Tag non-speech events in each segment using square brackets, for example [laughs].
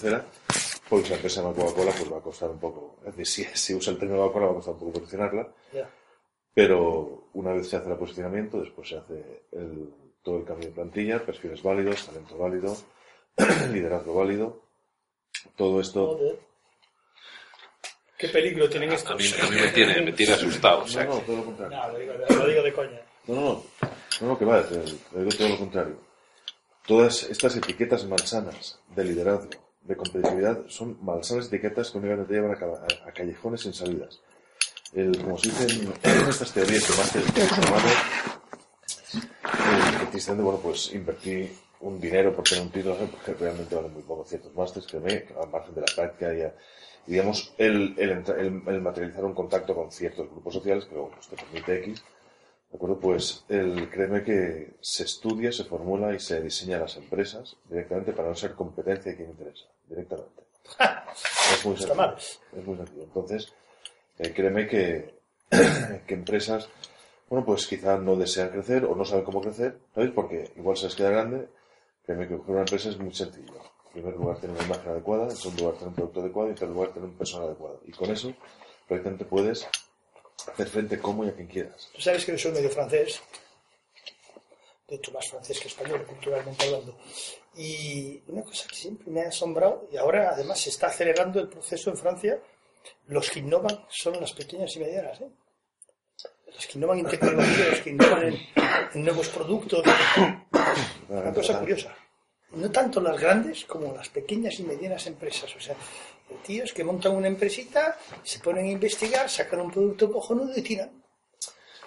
Tercera, pues la empresa de Coca-Cola pues va a costar un poco. Es decir, si, si usa el término Coca-Cola va a costar un poco posicionarla. Pero una vez se hace el posicionamiento, después se hace el, todo el cambio de plantilla, perfiles válidos, talento válido, [clears throat] liderazgo válido. Todo esto. ¿Qué peligro tienen estos? A mí, a mí me, tiene, me tiene asustado. O sea, No, no, todo lo contrario. No, lo digo, de- lo digo de coña. No, no, no, no, no, que va, te, te digo todo lo contrario. Todas estas etiquetas malsanas de liderazgo, de competitividad, son malsanas etiquetas que únicamente te llevan a, a- callejones sin salidas. El, como se dice en, estas teorías que más que humano, el que te dicen, bueno, pues invertí un dinero por tener un título, porque realmente valen muy poco ciertos másteres, créeme, al margen de la práctica y, digamos, el, el, el- el materializar un contacto con ciertos grupos sociales, que bueno, pues te permite X, ¿De acuerdo? Pues el, créeme que se estudia, se formula y se diseña las empresas directamente para no ser competencia de quien interesa, directamente. [laughs] es muy sencillo. mal. Es muy sencillo. Entonces, eh, créeme que, [clears throat] que empresas, bueno, pues quizá no desean crecer o no saben cómo crecer, ¿sabéis? Porque igual se les queda grande. Créeme que coger una empresa es muy sencillo. En primer lugar, tener una imagen adecuada, en segundo lugar, tener un producto adecuado y en tercer lugar, tener un personal adecuado. Y con eso, prácticamente puedes hacer frente como y a quien quieras. Tú sabes que yo soy medio francés, de hecho más francés que español, culturalmente hablando. Y una cosa que siempre me ha asombrado, y ahora además se está acelerando el proceso en Francia, los que innovan son las pequeñas y medianas. ¿eh? Los que innovan en tecnología, los que innovan en, en nuevos productos. Una cosa curiosa. No tanto las grandes como las pequeñas y medianas empresas. O sea, tíos que montan una empresita, se ponen a investigar, sacan un producto cojonudo y tiran.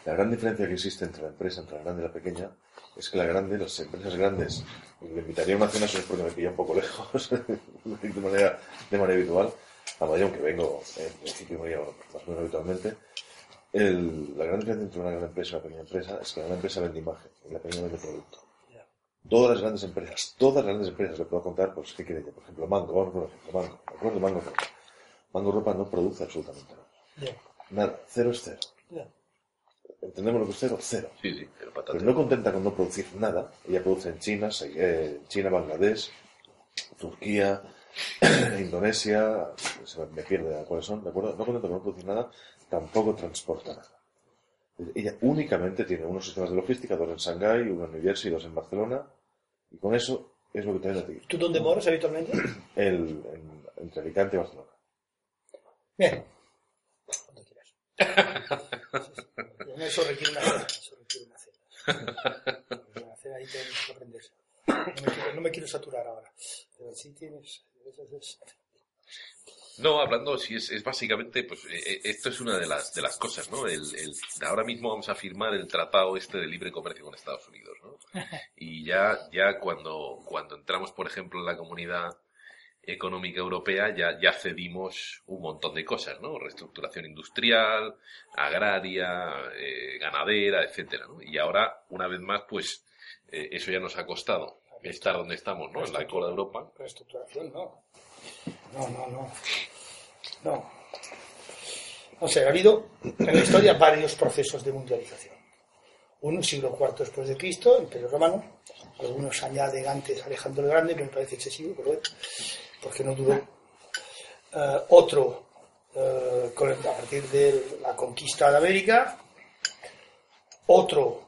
La gran diferencia que existe entre la empresa, entre la grande y la pequeña, es que la grande, las empresas grandes, le invitaría a una cena solo porque me pilla un poco lejos, [laughs] de manera, de manera habitual, a Mayón, que vengo en principio me llevo más o menos habitualmente, el- la gran diferencia entre una gran empresa y una pequeña empresa es que la gran empresa vende imagen y la pequeña vende producto. Todas las grandes empresas, todas las grandes empresas, le puedo contar, pues, ¿qué quiere? Por ejemplo, Mango, vamos por ejemplo, Mango, ¿de acuerdo? Mango Ropa. Mango Ropa no produce absolutamente nada. Ya, Nada, cero es cero. ¿Entendemos lo que es cero? Cero. sí, sí, pero patate. Pero no contenta con no producir nada, ella produce en China, China, Bangladesh, Turquía, [clears throat] Indonesia, se me- pierde cuáles son, ¿de acuerdo? No contenta con no producir nada, tampoco transporta nada. Ella únicamente tiene unos sistemas de logística, dos en Shanghái, uno en New Jersey, dos en Barcelona, y con eso es lo que tiene ti. ¿Tú dónde moras habitualmente? [clears throat] El, en- entre Alicante y Barcelona. Bien. Cuando quieras. [laughs] Eso requiere una cena. Eso requiere una cena. [laughs] Una cena ahí tienes que aprender. No me quiero, no me quiero saturar ahora. Pero sí tienes. es- es- No, hablando, si es, es básicamente, pues eh, eh, esto es una de las, de las cosas, ¿no? El, el- ahora mismo vamos a firmar el tratado este de libre comercio con Estados Unidos, ¿no? [laughs] Y ya, ya cuando, cuando entramos, por ejemplo, en la comunidad económica europea, ya, ya cedimos un montón de cosas, ¿no? Reestructuración industrial, agraria, eh, ganadera, etcétera, ¿no? Y ahora, una vez más, pues, eh, eso ya nos ha costado estar donde estamos, ¿no? En la cola de Europa. Reestructuración, no. No, no, no. No. O sea, ha habido en la historia varios procesos de mundialización. Uno, siglo IV después de Cristo, Imperio Romano. Algunos añaden antes Alejandro el Grande, que me parece excesivo, pero bueno, porque no duró. Eh, otro, con el- a partir de la conquista de América. Otro,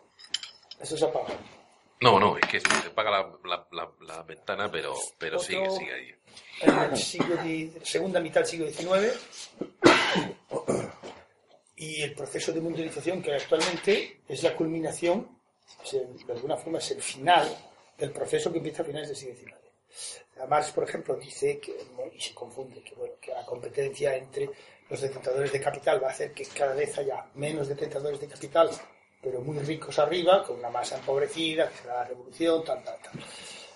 Eso se apaga. No, no, es que se apaga la, la, la, la ventana, pero, pero Otro- sigue, sigue ahí. en el siglo segunda mitad del siglo XIX y el proceso de mundialización que actualmente es la culminación, es el- de alguna forma es el final del proceso que empieza a finales del siglo XIX. Marx, por ejemplo, dice que, y se confunde, que, bueno, que la competencia entre los detentadores de capital va a hacer que cada vez haya menos detentadores de capital, pero muy ricos arriba, con una masa empobrecida, que será la revolución, tal, tal, tal.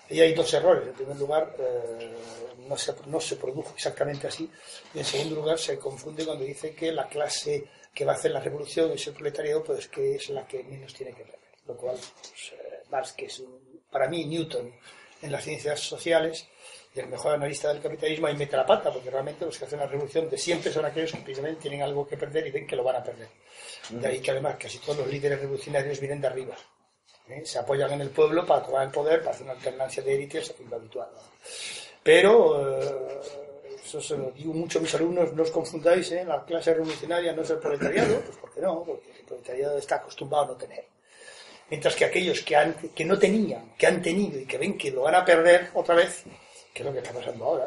Y hay dos errores. En primer lugar, eh, no, se, no se produjo exactamente así. Y en segundo lugar, se confunde cuando dice que la clase que va a hacer la revolución es el proletariado, pues que es la que menos tiene que ver. Lo cual, pues, eh, Marx, que es para mí Newton en las ciencias sociales y el mejor analista del capitalismo, ahí mete la pata, porque realmente los que hacen la revolución de siempre son aquellos que precisamente tienen algo que perder y ven que lo van a perder. De ahí que además casi todos los líderes revolucionarios vienen de arriba. ¿eh? Se apoyan en el pueblo para tomar el poder, para hacer una alternancia de élites, es lo habitual. Pero, eh, eso se lo digo mucho a mis alumnos, no os confundáis, ¿eh? la clase revolucionaria no es el proletariado, pues ¿por qué no? Porque el proletariado está acostumbrado a no tener. Mientras que aquellos que, han, que no tenían, que han tenido y que ven que lo van a perder otra vez, que es lo que está pasando ahora,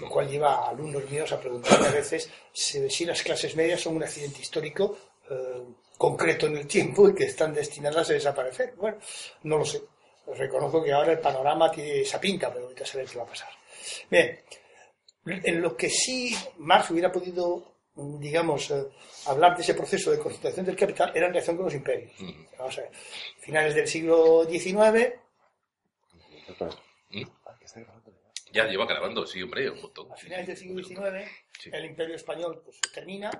lo cual lleva a alumnos míos a preguntarme a veces si, las clases medias son un accidente histórico eh, concreto en el tiempo y que están destinadas a desaparecer. Bueno, no lo sé. Reconozco que ahora el panorama tiene esa pinta, pero ahorita saber qué va a pasar. Bien, en lo que sí Marx hubiera podido, digamos, eh, hablar de ese proceso de concentración del capital era en relación con los imperios. Vamos a ver, finales del siglo XIX, ¿Mm? Ya. Ya lleva grabando, sí, hombre, un montón. a finales del siglo XIX, Sí. el imperio español pues, termina,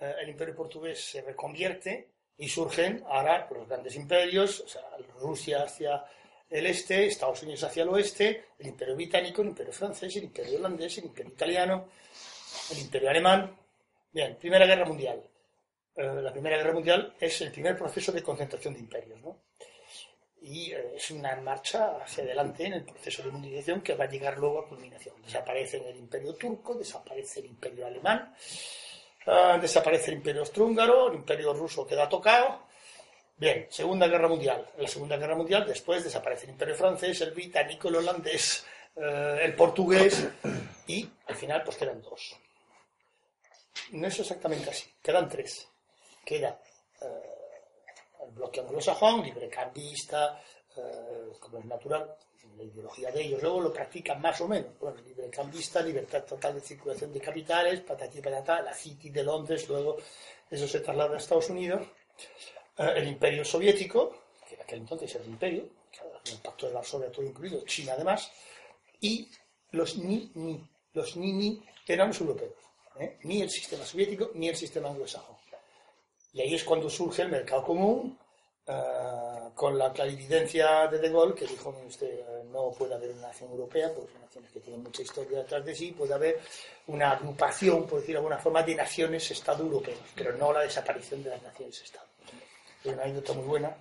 eh, el imperio portugués se reconvierte y surgen ahora los grandes imperios, o sea, Rusia hacia el este, Estados Unidos hacia el oeste, el imperio británico, el imperio francés, el imperio holandés, el imperio italiano, el imperio alemán. Bien, Primera Guerra Mundial. Eh, la Primera Guerra Mundial es el primer proceso de concentración de imperios, ¿no? y eh, es una marcha hacia adelante en el proceso de mundialización que va a llegar luego a culminación. Desaparece el imperio turco, desaparece el imperio alemán, ah, desaparece el imperio austrohúngaro, el imperio ruso queda tocado. Bien, Segunda Guerra Mundial. La Segunda Guerra Mundial después desaparece el imperio francés, el británico, el holandés, eh, el portugués y al final pues quedan dos. No es exactamente así, quedan tres. Queda eh, el bloque anglosajón, librecambista, eh, como es natural, la ideología de ellos. Luego lo practican más o menos. Bueno, librecambista, libertad total de circulación de capitales, patatí patata, la City de Londres, luego eso se traslada a Estados Unidos. Eh, el imperio soviético, que en aquel entonces era el imperio, el pacto de Varsovia todo incluido, China además, y los ni-ni, los ni-ni eran los europeos. ¿Eh? Ni el sistema soviético, ni el sistema anglosajón. Y ahí es cuando surge el mercado común, eh, con la clarividencia de De Gaulle, que dijo, "Mire usted, eh, no puede haber una nación europea, porque son naciones que tienen mucha historia detrás de sí, puede haber una agrupación, por decir de alguna forma, de naciones-estado europeos, pero no la desaparición de las naciones-estado. Hay una anécdota muy buena,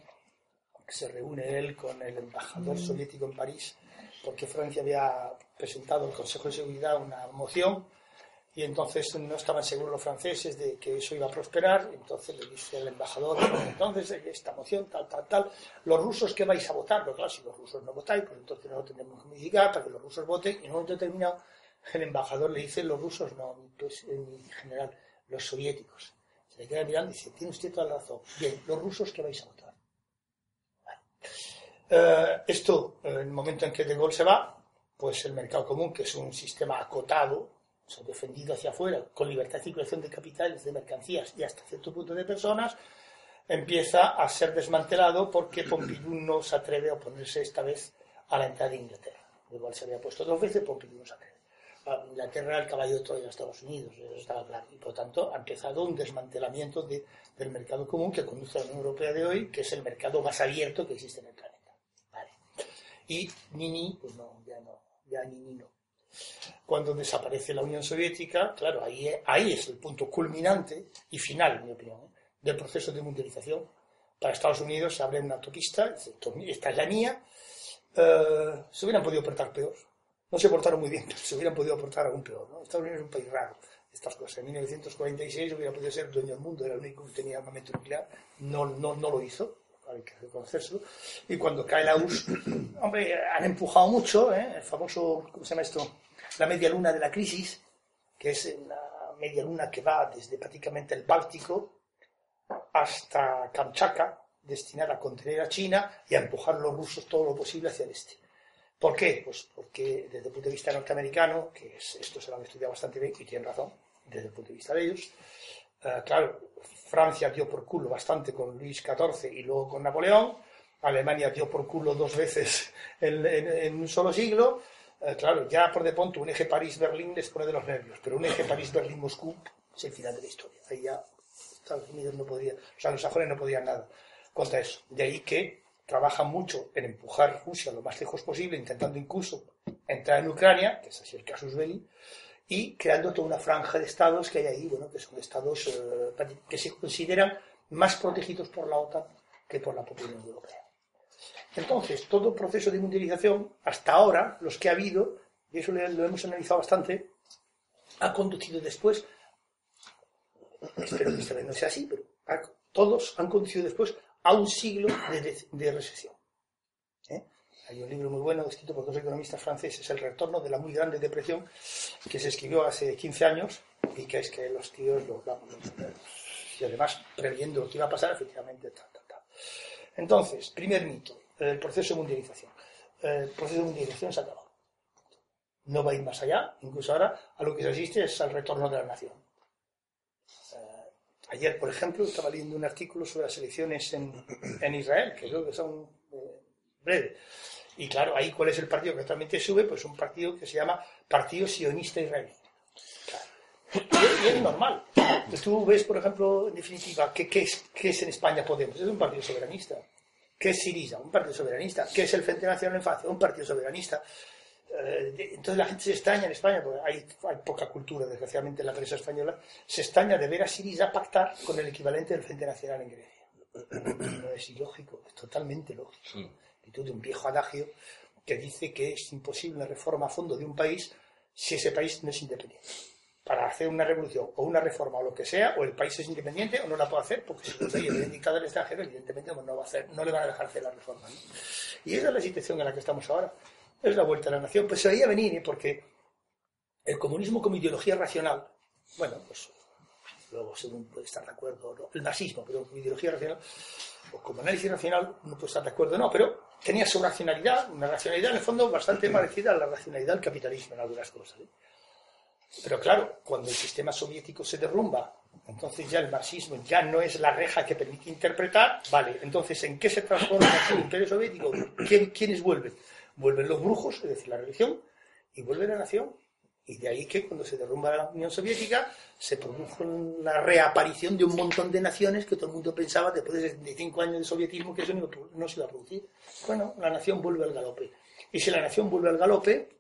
que se reúne él con el embajador soviético en París, porque Francia había presentado al Consejo de Seguridad una moción y entonces no estaban seguros los franceses de que eso iba a prosperar, entonces le dice el embajador, entonces esta moción, tal, tal, tal, los rusos que vais a votar, pero claro, si los rusos no votáis, pues entonces no lo tendremos que modificar para que los rusos voten, y en un momento determinado el embajador le dice, los rusos no, pues, en general, los soviéticos. Se le queda mirando y dice, tiene usted toda la razón. Bien, los rusos que vais a votar. Eh, esto, en el momento en que De Gaulle se va, pues el mercado común, que es un sistema acotado, o sea, defendido hacia afuera, con libertad de circulación de capitales, de mercancías y hasta cierto punto de personas, empieza a ser desmantelado porque Pompidou no se atreve a oponerse esta vez a la entrada de Inglaterra. Igual se había puesto dos veces, Pompidou no se atreve. Ah, Inglaterra era el caballo de Troya de Estados Unidos, eso estaba claro. Y por tanto ha empezado un desmantelamiento de- del mercado común que conduce a la Unión Europea de hoy, que es el mercado más abierto que existe en el planeta. Vale. Y Nini, pues no, ya no, ya Nini no cuando desaparece la Unión Soviética, claro, ahí, ahí es el punto culminante y final, en mi opinión, ¿eh? del proceso de mundialización. Para Estados Unidos se abre una autopista, esta es la mía, eh, se hubieran podido portar peor. No se portaron muy bien, pero se hubieran podido portar aún peor. ¿no? Estados Unidos es un país raro. Estas cosas. En 1946 hubiera podido ser dueño del mundo, era el único que tenía armamento nuclear. No, no, no lo hizo, hay que reconocerlo. Y cuando cae la URSS, hombre, han empujado mucho, ¿eh? el famoso, ¿cómo se llama esto? La media luna de la crisis, que es la media luna que va desde prácticamente el Báltico hasta Kamchatka, destinada a contener a China y a empujar a los rusos todo lo posible hacia el este. ¿Por qué? Pues porque desde el punto de vista norteamericano, que esto se lo han estudiado bastante bien y tienen razón, desde el punto de vista de ellos, eh, claro, Francia dio por culo bastante con Luis XIV y luego con Napoleón, Alemania dio por culo dos veces en, un solo siglo, eh, claro, ya por de pronto un eje París-Berlín les pone de los nervios, pero un eje París-Berlín-Moscú es el final de la historia. Ahí ya Estados Unidos no podía, los anglosajones no podían nada contra eso. De ahí que trabaja mucho en empujar Rusia lo más lejos posible, intentando incluso entrar en Ucrania, que es así el casus belli, y creando toda una franja de estados que hay ahí, bueno, que son estados eh, que se consideran más protegidos por la OTAN que por la propia Unión Europea. Entonces, todo proceso de mundialización, hasta ahora, los que ha habido, y eso lo hemos analizado bastante, ha conducido después, espero que esta vez no sea así, pero todos han conducido después a un siglo de, recesión. ¿eh? Hay un libro muy bueno escrito por dos economistas franceses, El retorno de la muy grande depresión, que se escribió hace 15 años y que es que los tíos lo, y además previendo lo que iba a pasar, efectivamente, Entonces, primer mito, el proceso de mundialización. El proceso de mundialización se acabó. No va a ir más allá, incluso ahora a lo que se asiste es al retorno de la nación. Ayer, por ejemplo, estaba leyendo un artículo sobre las elecciones en, Israel, que creo que son eh, breves. Y claro, ahí cuál es el partido que actualmente sube, pues un partido que se llama Partido Sionista Israelí. Y, es normal. Tú ves, por ejemplo, en definitiva, ¿qué, es, qué es en España Podemos? Es un partido soberanista. ¿Qué es Siriza? Un partido soberanista. ¿Qué es el Frente Nacional en Francia? Un partido soberanista. Eh, entonces la gente se extraña en España, porque hay, poca cultura, desgraciadamente, en la prensa española, se extraña de ver a Siriza pactar con el equivalente del Frente Nacional en Grecia. No es ilógico, es totalmente lógico. Y de un viejo adagio que dice que es imposible una reforma a fondo de un país si ese país no es independiente. Para hacer una revolución o una reforma o lo que sea, o el país es independiente o no la puede hacer, porque si los dictadas del extranjero, evidentemente no, va a hacer, no le van a dejar hacer la reforma. Y esa es la situación en la que estamos ahora es la vuelta a la nación, pues se veía venir, ¿eh? porque el comunismo como ideología racional, bueno, pues luego según puede estar de acuerdo el nazismo, pero como ideología racional, o como análisis racional, no puede estar de acuerdo no, pero tenía su racionalidad, una racionalidad en el fondo bastante parecida a la racionalidad del capitalismo en algunas cosas. ¿eh? Pero claro, cuando el sistema soviético se derrumba, entonces ya el marxismo ya no es la reja que permite interpretar, vale, entonces ¿en qué se transforma el imperio soviético? ¿Quiénes vuelven? vuelven los brujos, es decir, la religión, y vuelve la nación. Y de ahí que cuando se derrumba la Unión Soviética se produjo la reaparición de un montón de naciones que todo el mundo pensaba después de 75 años de sovietismo que eso no, se iba a producir. Bueno, la nación vuelve al galope. Y si la nación vuelve al galope,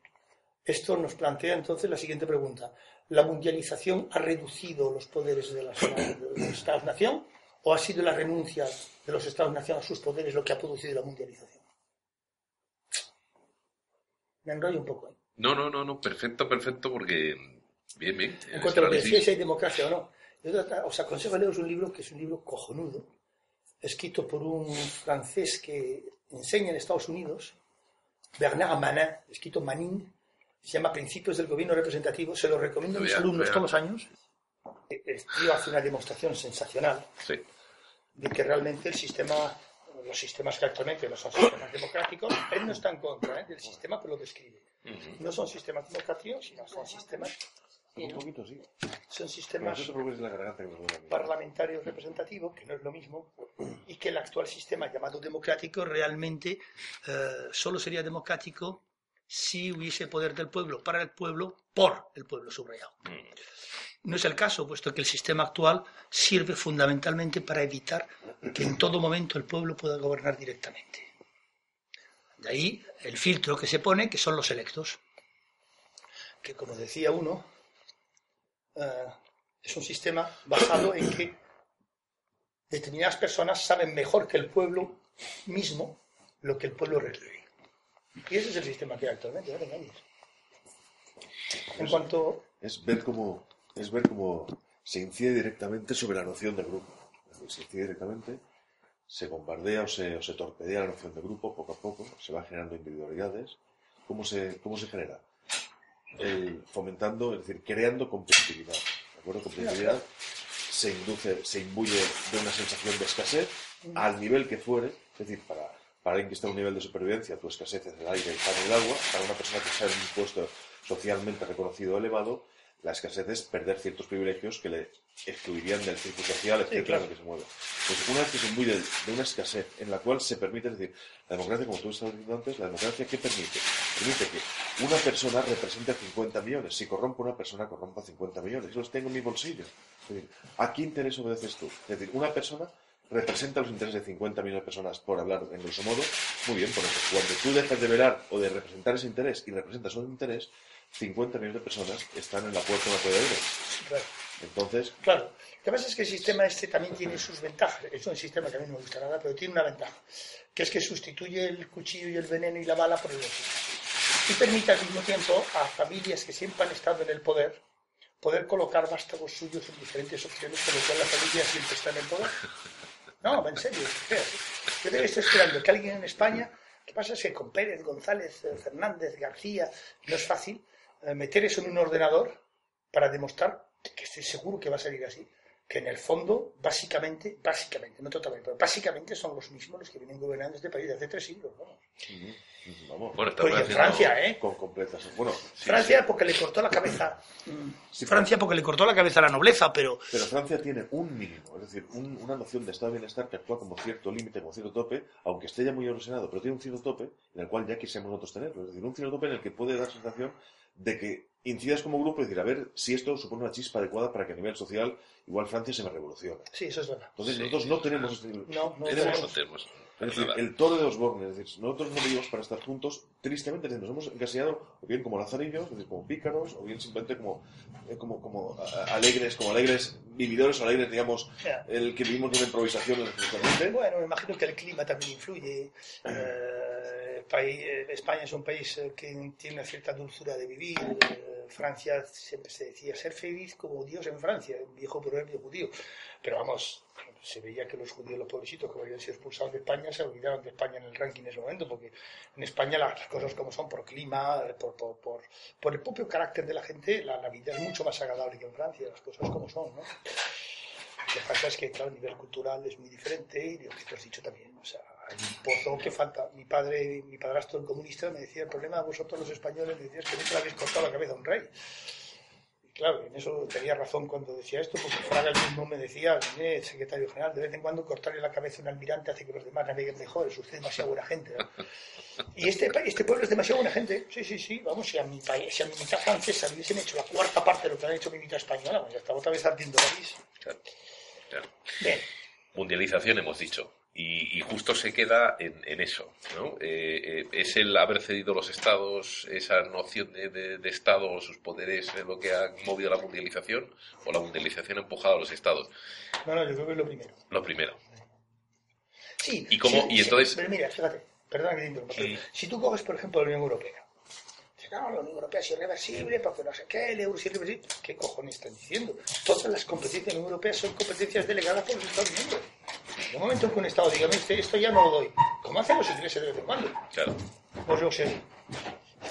esto nos plantea entonces la siguiente pregunta. ¿La mundialización ha reducido los poderes de, los Estados-nación o ha sido la renuncia de los Estados-nación a sus poderes lo que ha producido la mundialización? Me enrollo un poco. No, no, no, no, perfecto, perfecto, porque bien, bien. En cuanto a lo que decía si hay democracia o no, os aconsejo leeros un libro que es un libro cojonudo, escrito por un francés que enseña en Estados Unidos, Bernard Manin, escrito Manin, se llama Principios del Gobierno Representativo, se lo recomiendo a mis alumnos todos los años. El tío hace una demostración sensacional de que realmente el sistema los sistemas que actualmente no son sistemas democráticos, él no está en contra ¿eh? del sistema, pero lo describe. No son sistemas democráticos, sino son sistemas Son sistemas parlamentarios representativos, que no es lo mismo, y que el actual sistema llamado democrático realmente eh, solo sería democrático si hubiese poder del pueblo, para el pueblo, por el pueblo subrayado. No es el caso, puesto que el sistema actual sirve fundamentalmente para evitar que en todo momento el pueblo pueda gobernar directamente. De ahí el filtro que se pone, que son los electos, que como decía uno, eh, es un sistema basado en que determinadas personas saben mejor que el pueblo mismo lo que el pueblo requiere. Y ese es el sistema que hay actualmente, no En cuanto... Es ver cómo es ver cómo se incide directamente sobre la noción de grupo. se incide directamente se bombardea o se, o se torpedea la noción de grupo poco a poco, se van generando individualidades. ¿Cómo se, cómo se genera? El, fomentando, es decir, creando competitividad. ¿De acuerdo? Competitividad se induce, se imbuye de una sensación de escasez al nivel que fuere, es decir, para, para alguien que está a un nivel de supervivencia, tu escasez es el aire, el pan y el agua, para una persona que está en un puesto socialmente reconocido elevado, la escasez es perder ciertos privilegios que le excluirían del círculo social, etcétera, en el que se mueve. Pues una vez que se imbuye de una escasez en la cual se permite, es decir, la democracia, como tú estabas diciendo antes, la democracia, ¿qué permite? Permite que una persona represente a 50 millones. Si corrompe una persona, corrompa 50 millones. Los tengo en mi bolsillo. Es decir, ¿a qué interés obedeces tú? Es decir, una persona representa los intereses de 50 millones de personas, por hablar en grosso modo, muy bien, por cuando tú dejas de velar o de representar ese interés y representas un interés, 50 millones de personas están en la puerta de una de Claro. Entonces, Claro. Lo que pasa es que el sistema este también tiene sus ventajas. Es un sistema que a mí no me gusta nada, pero tiene una ventaja, que es que sustituye el cuchillo y el veneno y la bala por el otro. Y permite al mismo tiempo a familias que siempre han estado en el poder poder colocar vástagos suyos en diferentes opciones, con lo cual la familia siempre está en el poder. No, en serio. Yo debe estar esperando que alguien en España, ¿qué pasa? Es que con Pérez, González, eh, Fernández, García, no es fácil eh, meter eso en un ordenador para demostrar que estoy seguro que va a salir así, que en el fondo, básicamente, básicamente, no totalmente, pero básicamente son los mismos los que vienen gobernando este país desde hace tres siglos, vamos. vamos, Bueno, Pues en Francia, ¿eh? con completas. Bueno, Francia porque le cortó la cabeza. Sí, Francia porque le cortó la cabeza a la nobleza, pero Pero Francia tiene un mínimo, es decir, un- una noción de estado de bienestar que actúa como cierto límite, como cierto tope, aunque esté ya muy erosionado, pero tiene un cierto tope en el cual ya quisiéramos nosotros tenerlo. Es decir, un cierto tope en el que puede dar sensación de que incidas como grupo y decir, a ver si esto supone una chispa adecuada para que a nivel social igual Francia se me revolucione. sí, eso es verdad. Entonces Sí. nosotros no tenemos este No, no Tenemos, tenemos. no tenemos Es decir, el toro de Osborne, es decir, nosotros no vivimos para estar juntos, tristemente nos hemos encasillado o bien como lazarillos, es decir, como pícaros, o bien simplemente como, eh, como, como a- alegres, como alegres vividores o alegres, digamos, el que vivimos de una improvisación. Bueno, me imagino que el clima también influye. Eh, país- eh, España es un país eh, que tiene una cierta dulzura de vivir. Eh, Francia siempre se decía ser feliz como Dios en Francia, un viejo proverbio judío. Pero vamos, se veía que los judíos, los pobrecitos que habían sido expulsados de España, se olvidaron de España en el ranking en ese momento, porque en España las cosas como son, por clima, por, el propio carácter de la gente, la, vida es mucho más agradable que en Francia, las cosas como son, ¿no? Lo que pasa es que, claro, a nivel cultural es muy diferente y lo que tú has dicho también. Hay un pozo que falta. Mi padre, mi padrastro, el comunista, me decía: el problema de vosotros los españoles me que nunca le habéis cortado la cabeza a un rey. Y claro, en eso tenía razón cuando decía esto, porque Fraga el mismo me decía, "Eh, secretario general, de vez en cuando cortarle la cabeza a un almirante hace que los demás naveguen mejor, es usted demasiado buena gente. ¿no? Y este, este pueblo es demasiado buena gente. Sí, sí, sí. Vamos, si a mi, país, si a mi mitad francesa le hubiesen hecho la cuarta parte de lo que han hecho mi mitad española, pues ya estaba otra vez ardiendo París. Claro, claro. Bien. Mundialización hemos dicho. Y, y justo se queda en, en eso, ¿no? Eh, eh, es el haber cedido los estados, esa noción de, de- de estado o sus poderes eh, lo que ha movido la mundialización, o la mundialización ha empujado a los estados. No, no, yo creo que es lo primero. Lo primero. Sí. ¿Y cómo- sí, y sí, entonces- pero mira, fíjate, perdona que te interrumpa. Sí. Si tú coges, por ejemplo, la Unión Europea. No, la Unión Europea es irreversible porque no sé qué, el euro es irreversible. ¿Qué cojones están diciendo? Todas las competencias de la Unión Europea son competencias delegadas por los Estados miembros. En el momento en que un Estado diga, "Mire, este- esto ya no lo doy, ¿cómo hacen los ingleses de vez en cuando? Claro. Pues yo sé.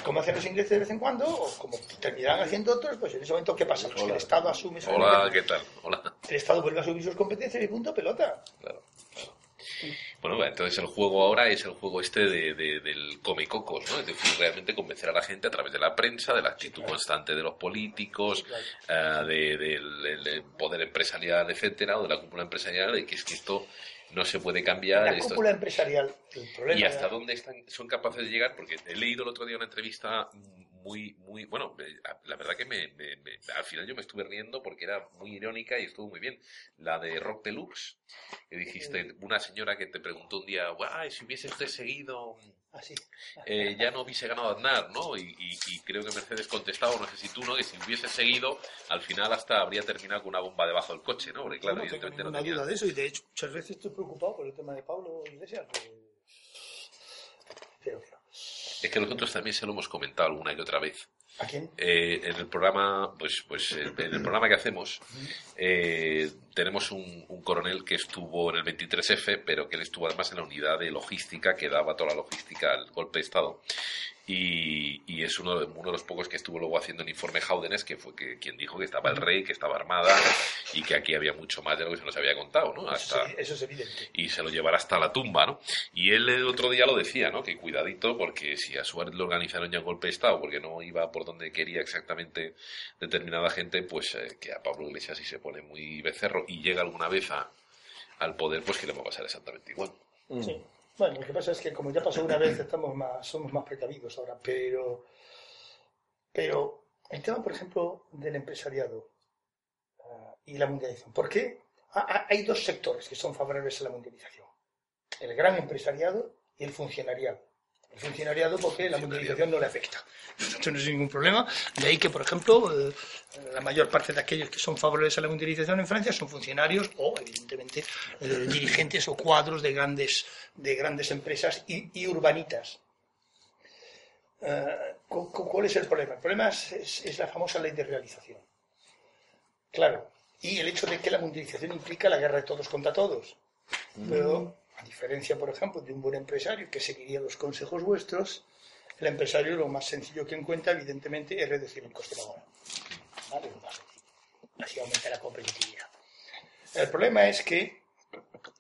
Como hacen los ingleses de vez en cuando, o como terminarán haciendo otros, pues en ese momento, ¿qué pasa? Pues que el Estado asume sus Hola. ¿qué tal? Hola. El Estado vuelve a asumir sus competencias y punto, pelota. Claro. Bueno, entonces el juego ahora es el juego este de, de- del come cocos, ¿no? Es decir, realmente convencer a la gente a través de la prensa, de la actitud constante de los políticos, eh, de- del, poder empresarial, etcétera, o de la cúpula empresarial, de que es que esto no se puede cambiar. La esto- cúpula empresarial, el problema... y hasta dónde están, son capaces de llegar, porque he leído el otro día una entrevista muy, muy, bueno, la verdad que me, me- me- al final yo me estuve riendo porque era muy irónica y estuvo muy bien. La de Rock Deluxe, que dijiste, una señora que te preguntó un día, guay, si hubiese usted seguido, Así. eh, ya no hubiese ganado Aznar, ¿no? Y, y- y creo que Mercedes contestaba, no sé si tú, ¿no? Que si hubiese seguido, al final hasta habría terminado con una bomba debajo del coche, ¿no? Porque claro, no evidentemente no tenía... duda de eso y de hecho muchas veces estoy preocupado por el tema de Pablo Iglesias. Pero, pero, Es que nosotros también se lo hemos comentado alguna que otra vez. ¿A quién? Eh, en el programa, pues, pues en el programa que hacemos, eh, tenemos un, un coronel que estuvo en el 23F, pero que él estuvo además en la unidad de logística que daba toda la logística al golpe de Estado. Y, y es uno de, uno de los pocos que estuvo luego haciendo el informe Haudenes, que fue que, quien dijo que estaba el rey, que estaba armada y que aquí había mucho más de lo que se nos había contado, ¿no? Hasta, sí, eso es evidente. y se lo llevará hasta la tumba, ¿no? Y él el otro día lo decía, ¿no? Que cuidadito, porque si a Suárez lo organizaron ya un golpe de Estado, porque no iba por donde quería exactamente determinada gente, pues eh, que a Pablo Iglesias si se pone muy becerro y llega alguna vez a, al poder, pues que le va a pasar exactamente igual. Sí. Bueno, lo que pasa es que como ya pasó una vez, estamos más, somos más precavidos ahora, pero, pero el tema, por ejemplo, del empresariado ah, y la mundialización. ¿Por qué? Ah, ah, hay dos sectores que son favorables a la mundialización. El gran empresariado y el funcionariado. El funcionariado porque la mundialización no le afecta. Esto no es ningún problema. De ahí que, por ejemplo, eh, la mayor parte de aquellos que son favorables a la mundialización en Francia son funcionarios o, evidentemente, eh, dirigentes o cuadros de grandes, de grandes empresas y, y urbanitas. Eh, ¿cu- cu- ¿Cuál es el problema? El problema es, es- es la famosa ley de realización. Claro. Y el hecho de que la mundialización implica la guerra de todos contra todos. Pero, a diferencia, por ejemplo, de un buen empresario que seguiría los consejos vuestros, el empresario lo más sencillo que encuentra, evidentemente, es reducir el coste laboral. ¿Vale? Así aumenta la competitividad. El problema es que,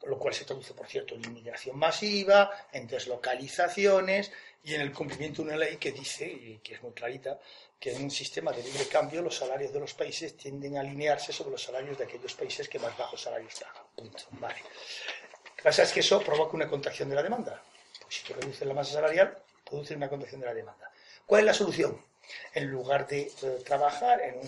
lo cual se traduce, por cierto, en inmigración masiva, en deslocalizaciones y en el cumplimiento de una ley que dice, y que es muy clarita, que en un sistema de libre cambio los salarios de los países tienden a alinearse sobre los salarios de aquellos países que más bajos salarios pagan. Punto. Vale. Pasa es que eso provoca una contracción de la demanda. Pues si tú reduces la masa salarial, produce una contracción de la demanda. ¿Cuál es la solución? En lugar de eh, trabajar en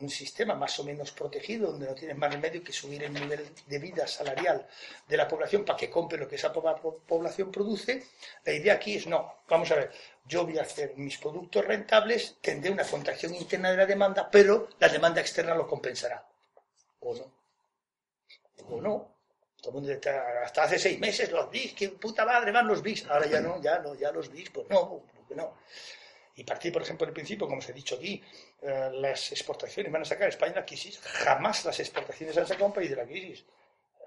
un, sistema más o menos protegido, donde no tienes más remedio que subir el nivel de vida salarial de la población para que compre lo que esa po- po- población produce, la idea aquí es no, vamos a ver, yo voy a hacer mis productos rentables, tendré una contracción interna de la demanda, pero la demanda externa lo compensará. ¿O no? ¿O no? Todo el mundo está- hasta hace seis meses los BIS, qué puta madre van los BIS. Ahora ya no, ya no, ya los BIS, pues no, pues no. Y partir, por ejemplo, del principio, como os he dicho aquí, eh, las exportaciones van a sacar a España de la crisis. Jamás las exportaciones han sacado a un país de la crisis.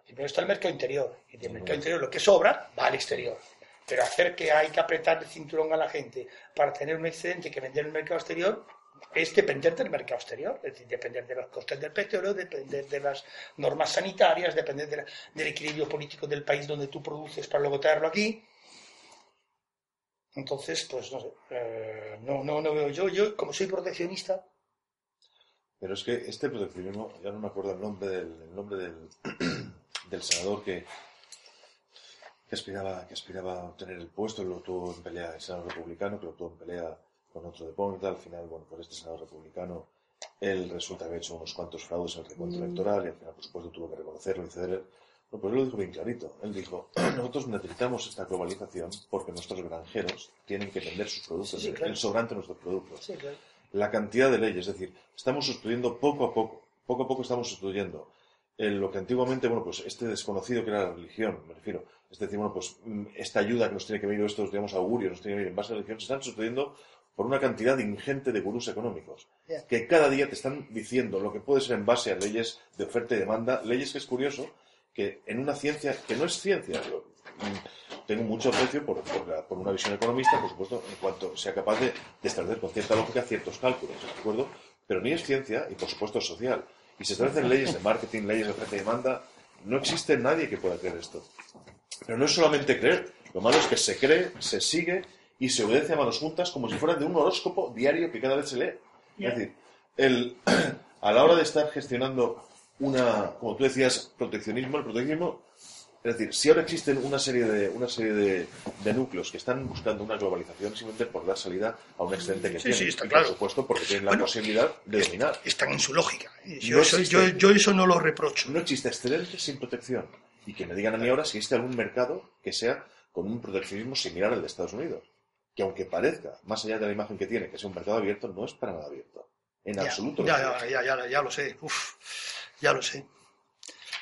Primero está el mercado interior. Y del mercado interior lo que sobra va al exterior. Pero hacer que hay que apretar el cinturón a la gente para tener un excedente que vender en el mercado exterior es depender del mercado exterior, es decir, depender de los costes del petróleo, depender de las normas sanitarias, depender de la- del equilibrio político del país donde tú produces para luego traerlo aquí. Entonces, pues no sé, eh, no, no, no veo yo, yo como soy proteccionista, Pero es que este proteccionismo, ya no me acuerdo el nombre del, el nombre del, [clears throat] del senador que, que aspiraba, que aspiraba a obtener el puesto, lo tuvo en pelea, el senador republicano, que lo tuvo en pelea con otro de Ponta, al final, bueno, por este senador republicano, él resulta que había hecho unos cuantos fraudes en el recuento electoral y al final, por supuesto, tuvo que reconocerlo y ceder. No, pero él lo dijo bien clarito. Él dijo, [clears throat] nosotros necesitamos esta globalización porque nuestros granjeros tienen que vender sus productos, Sí, sí, claro. el sobrante de nuestros productos sí, claro. la cantidad de leyes, es decir, estamos sustituyendo poco a poco, poco a poco estamos sustituyendo en lo que antiguamente, bueno, pues este desconocido que era la religión, me refiero, es decir, bueno, pues mm, esta ayuda que nos tiene que venir, o estos, digamos, augurios, nos tiene que venir en base a la religión, se están sustituyendo por una cantidad ingente de gurús económicos, que cada día te están diciendo lo que puede ser en base a leyes de oferta y demanda, leyes que es curioso, que en una ciencia, que no es ciencia, yo, mm, tengo mucho aprecio por, por, la- por una visión economista, por supuesto, en cuanto sea capaz de, de establecer con cierta lógica ciertos cálculos, ¿de acuerdo? Pero ni es ciencia y, por supuesto, es social. Y se establecen leyes de marketing, leyes de oferta y demanda. No existe nadie que pueda creer esto. Pero no es solamente creer. Lo malo es que se cree, se sigue y se obedece a manos juntas como si [laughs] fuera de un horóscopo diario que cada vez se lee. Es decir, el, [clears throat] a la hora de estar gestionando una, como tú decías, proteccionismo, el proteccionismo, es decir, si ahora existen una serie de, una serie de, de núcleos que están buscando una globalización simplemente por dar salida a un excedente que Sí, tienen, sí, está claro. por supuesto porque tienen la Bueno, posibilidad de dominar. están en su lógica. Yo, No eso, yo, yo eso no lo reprocho. No existe excedente sin protección. Y que me digan a mí ahora si existe algún mercado que sea con un proteccionismo similar al de Estados Unidos. Que aunque parezca, más allá de la imagen que tiene, que sea un mercado abierto, no es para nada abierto. En Ya, absoluto. Ya, ya, ya, ya, ya lo sé. Uf, ya lo sé.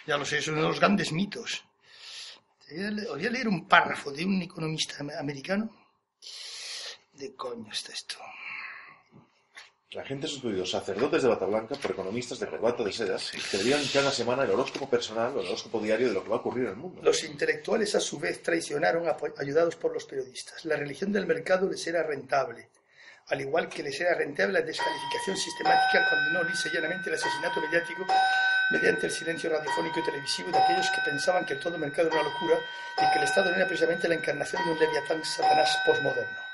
Ya lo sé. Es uno de los grandes mitos. Os voy a leer un párrafo de un economista am- americano de coño está esto? La gente ha sustituido sacerdotes de bata blanca por economistas de corbata de seda que debían cada semana el horóscopo personal o el horóscopo diario de lo que va a ocurrir en el mundo. Los intelectuales a su vez traicionaron ayudados por los periodistas. La religión del mercado les era rentable, al igual que les era rentable la descalificación sistemática condenó lisa y llanamente el asesinato mediático mediante el silencio radiofónico y televisivo de aquellos que pensaban que el todo mercado era una locura y que el Estado no era precisamente la encarnación de un leviatán satanás posmoderno.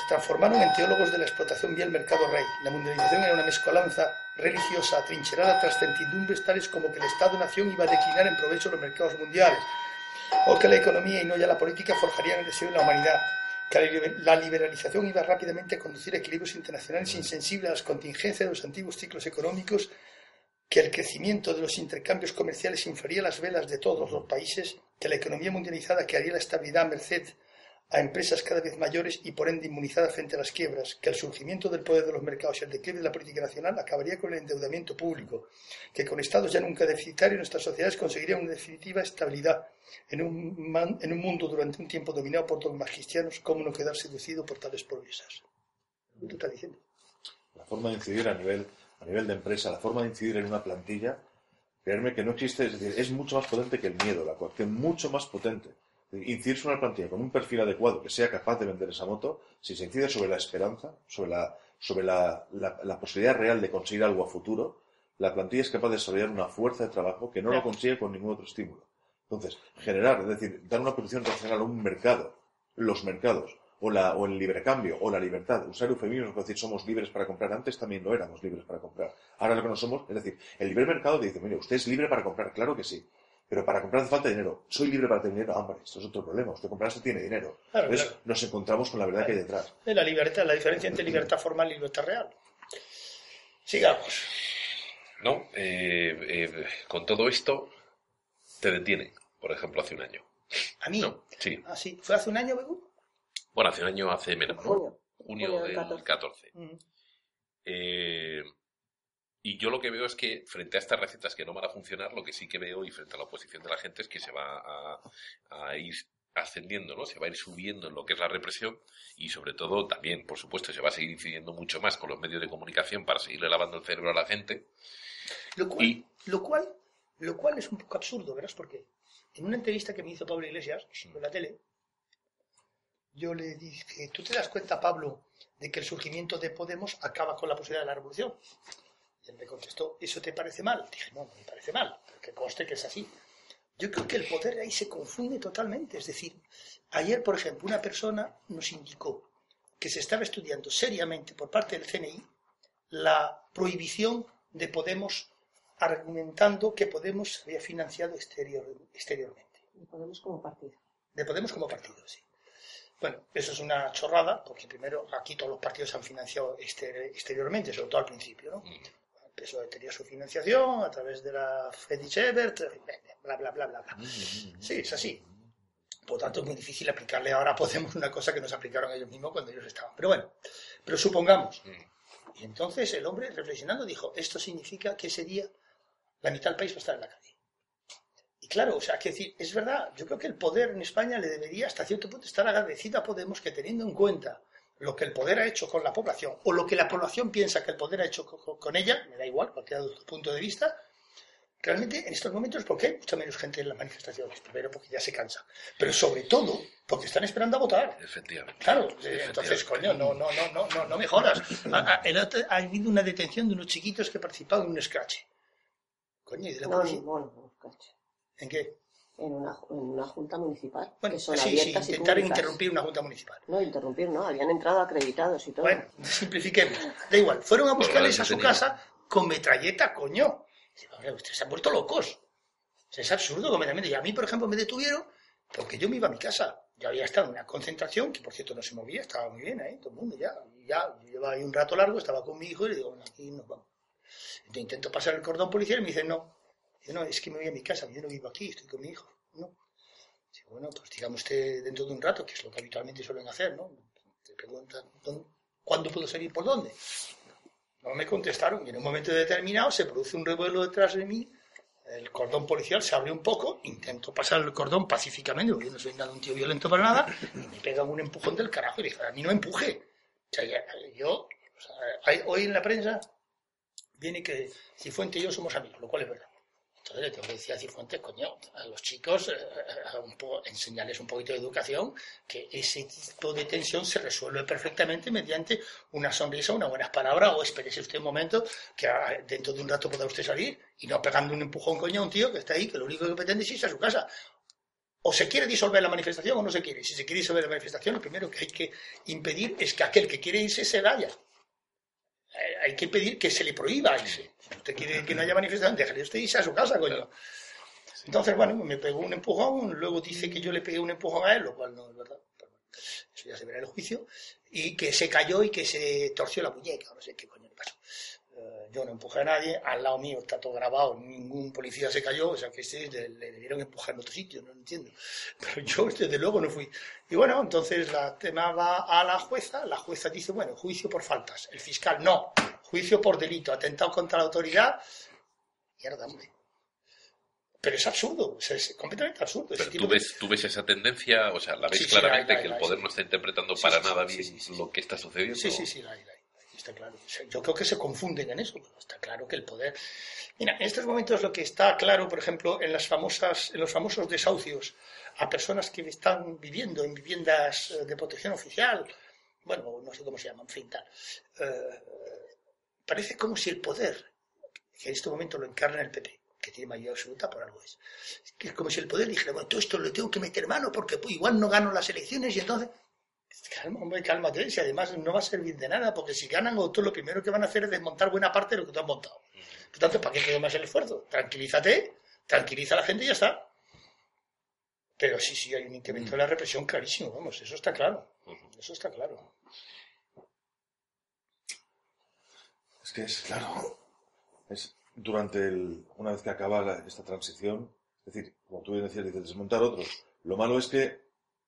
Se transformaron en teólogos de la explotación vía el mercado rey. La mundialización era una mezcolanza religiosa atrincherada tras certidumbres tales como que el Estado-nación iba a declinar en provecho de los mercados mundiales, o que la economía y no ya la política forjarían el deseo de la humanidad, que la liber- la liberalización iba rápidamente a conducir a equilibrios internacionales insensibles a las contingencias de los antiguos ciclos económicos, que el crecimiento de los intercambios comerciales inflaría las velas de todos los países, que la economía mundializada crearía la estabilidad a merced a empresas cada vez mayores y por ende inmunizadas frente a las quiebras, que el surgimiento del poder de los mercados y el declive de la política nacional acabaría con el endeudamiento público, que con estados ya nunca deficitarios nuestras sociedades conseguirían una definitiva estabilidad en un, man- en un mundo durante un tiempo dominado por dogmas cristianos, ¿cómo no quedar seducido por tales promesas? ¿Qué tú estás diciendo? La forma de incidir a nivel, a nivel de empresa, la forma de incidir en una plantilla, creerme que no existe, es decir, es mucho más potente que el miedo, la coacción, mucho más potente. Es Incidir sobre una plantilla con un perfil adecuado que sea capaz de vender esa moto, si se incide sobre la esperanza, sobre la, sobre la, la- la posibilidad real de conseguir algo a futuro, la plantilla es capaz de desarrollar una fuerza de trabajo que no lo consigue con ningún otro estímulo. Entonces, generar, es decir, dar una posición racional a un mercado, los mercados, o, la, o el libre cambio, o la libertad, usar eufemismos para decir somos libres para comprar, antes también no éramos libres para comprar. Ahora lo que no somos, es decir, el libre mercado te dice, mire, usted es libre para comprar, claro que sí, pero para comprar hace falta dinero. Soy libre para tener dinero, ah, hombre, esto es otro problema, usted comprarse tiene dinero. Claro, Entonces claro. nos encontramos con la verdad que hay detrás. De la libertad, la diferencia entre libertad formal y libertad real. Sigamos. No, eh, eh, con todo esto te detienen, por ejemplo, hace un año. A mí. No, sí. Ah, sí. ¿Fue hace un año, Bebu? Bueno, hace un año, hace menos, ¿no? Junio. Junio Junio del del 14. 14. Mm. Eh, y yo lo que veo es que frente a estas recetas que no van a funcionar, lo que sí que veo y frente a la oposición de la gente es que se va a, a ir ascendiendo, ¿no? Se va a ir subiendo en lo que es la represión y sobre todo también, por supuesto, se va a seguir incidiendo mucho más con los medios de comunicación para seguirle lavando el cerebro a la gente. Lo cual, Y- lo cual, lo cual es un poco absurdo, verás por qué. En una entrevista que me hizo Pablo Iglesias en la tele, yo le dije, ¿tú te das cuenta, Pablo, de que el surgimiento de Podemos acaba con la posibilidad de la revolución? Y él me contestó, ¿eso te parece mal? Dije, no, no me parece mal, porque conste que es así. Yo creo que el poder ahí se confunde totalmente. Es decir, ayer, por ejemplo, una persona nos indicó que se estaba estudiando seriamente por parte del CNI la prohibición de Podemos argumentando que Podemos se había financiado exterior, exteriormente. Y Podemos como partido. De Podemos como partido, sí. Bueno, eso es una chorrada, porque primero aquí todos los partidos se han financiado exter- exteriormente, sobre todo al principio, ¿no? El PSOE tenía su financiación a través de la Friedrich Ebert, bla, bla, bla, bla, bla. Sí, es así. Por tanto, es muy difícil aplicarle ahora a Podemos una cosa que nos aplicaron ellos mismos cuando ellos estaban. Pero bueno, pero supongamos. Y entonces el hombre, reflexionando, dijo, esto significa que ese día la mitad del país va a estar en la calle. Y claro, o sea, que decir, es verdad, yo creo que el poder en España le debería hasta cierto punto estar agradecido a Podemos que teniendo en cuenta lo que el poder ha hecho con la población, o lo que la población piensa que el poder ha hecho co- co- con ella, me da igual, cualquier punto de vista, realmente en estos momentos, porque hay mucha menos gente en las manifestaciones? Primero, porque ya se cansa, pero sobre todo, porque están esperando a votar. Efectivamente. Claro, eh, entonces, coño, no, no, no, no, no, no me jodas. Ha, ha- el otro- ha habido una detención de unos chiquitos que participaban en un scratch. Coño, ¿y de la No, policía? ¿En qué? En una, en una junta municipal. Bueno, que son sí, sí, abiertas y públicas. interrumpir una junta municipal. No, interrumpir, no, habían entrado acreditados y todo. Bueno, [laughs] simplifiquemos. Da igual, fueron a buscarles a su casa con metralleta, coño. Digo, "Hombre, ustedes se han vuelto locos. O sea, es absurdo completamente. Y a mí, por ejemplo, me detuvieron porque yo me iba a mi casa. Yo había estado en una concentración, que por cierto no se movía, estaba muy bien ahí, todo el mundo ya. Y ya, yo llevaba ahí un rato largo, estaba con mi hijo y le digo, bueno, aquí nos vamos. Entonces intento pasar el cordón policial y me dicen, no. Digo, no, es que me voy a mi casa, yo no vivo aquí, estoy con mi hijo. No. Bueno, pues digamos usted dentro de un rato, que es lo que habitualmente suelen hacer, ¿no? Te preguntan, "¿Dónde- ¿cuándo puedo salir? ¿Por dónde? No me contestaron y en un momento determinado se produce un revuelo detrás de mí, el cordón policial se abre un poco, intento pasar el cordón pacíficamente, porque yo no soy nada un tío violento para nada, y me pegan un empujón del carajo y dije, a mí no empuje. O sea, yo, hoy en la prensa viene que Cifuente y yo somos amigos, lo cual es verdad. Entonces le tengo que decir a Cifuentes, coño, a los chicos, eh, eh, enseñarles un poquito de educación, que ese tipo de tensión se resuelve perfectamente mediante una sonrisa, unas buenas palabras, o espérese usted un momento, que dentro de un rato podrá usted salir, y no pegando un empujón, coño, a un tío que está ahí, que lo único que pretende es irse a su casa. O se quiere disolver la manifestación o no se quiere. Si se quiere disolver la manifestación, lo primero que hay que impedir es que aquel que quiere irse se vaya. Eh, hay que pedir que se le prohíba irse. Si usted quiere que no haya manifestación, déjale usted irse a su casa, coño. Entonces, bueno, me pegó un empujón, luego dice que yo le pegué un empujón a él, lo cual no es verdad. Pero eso ya se verá en el juicio. Y que se cayó y que se torció la muñeca, no sé qué coño le pasó. Yo no empujé a nadie, al lado mío está todo grabado, ningún policía se cayó, o sea que este le, le debieron empujar en otro sitio, no lo entiendo. Pero yo desde luego no fui. Y bueno, entonces la tema va a la jueza, la jueza dice, bueno, juicio por faltas. El fiscal, no, juicio por delito, atentado contra la autoridad. Mierda, hombre. Pero es absurdo, es completamente absurdo. Pero tú ves, tú ves esa tendencia, o sea, la ves Sí, sí, claramente la hay, que el poder sí. no está interpretando para nada bien lo que está sucediendo. Sí, sí, sí, la hay, la hay, está claro. Yo creo que se confunden en eso, pero está claro que el poder... Mira, en estos momentos lo que está claro, por ejemplo, en, las famosas, en los famosos desahucios a personas que están viviendo en viviendas eh, de protección oficial, bueno, no sé cómo se llaman, en fin, tal, eh, parece como si el poder, que en este momento lo encarna el PP, que tiene mayoría absoluta, por algo es, es como si el poder dijera, bueno, todo esto lo tengo que meter mano porque pues, igual no gano las elecciones y entonces... Calma, hombre, cálmate. Si además no va a servir de nada, porque si ganan otros, lo primero que van a hacer es desmontar buena parte de lo que tú has montado. Por tanto, ¿para qué queda más el esfuerzo? Tranquilízate, tranquiliza a la gente y ya está. Pero sí, sí, hay un incremento de la represión clarísimo, vamos, eso está claro. Eso está claro. Es que es, claro, es durante el, una vez que acaba la- esta transición, es decir, como tú bien decías, dices desmontar otros. Lo malo es que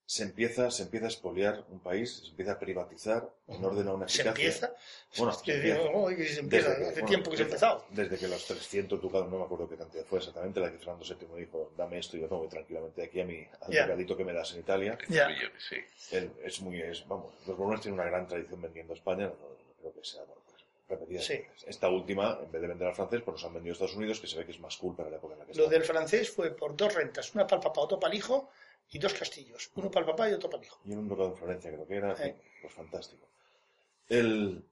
se empieza, se empieza a expoliar un país, se empieza a privatizar en orden a una Se eficacia. empieza. Bueno, Es se que empieza. digo, "Uy, que se empieza, Desde que- hace bueno, tiempo que se ha empezado. Desde que los 300 ducados, no me acuerdo qué cantidad fue exactamente, la que Fernando VII dijo, dame esto y yo me voy tranquilamente aquí a mi, al ducadito que me das en Italia. Millones, sí. Él es muy, es, vamos, los borbones tienen una gran tradición vendiendo a España, no, no creo que sea, bueno, pues, repetida. Sí. Esta última, en vez de vender al francés, pues nos han vendido a Estados Unidos, que se ve que es más cool para la época en la que Lo está. del francés fue por dos rentas, una para el papá, otra para el hijo, y dos castillos. Uno para el papá y otro para el hijo. Y en un ducado en Florencia, creo que era, Eh. pues fantástico. El,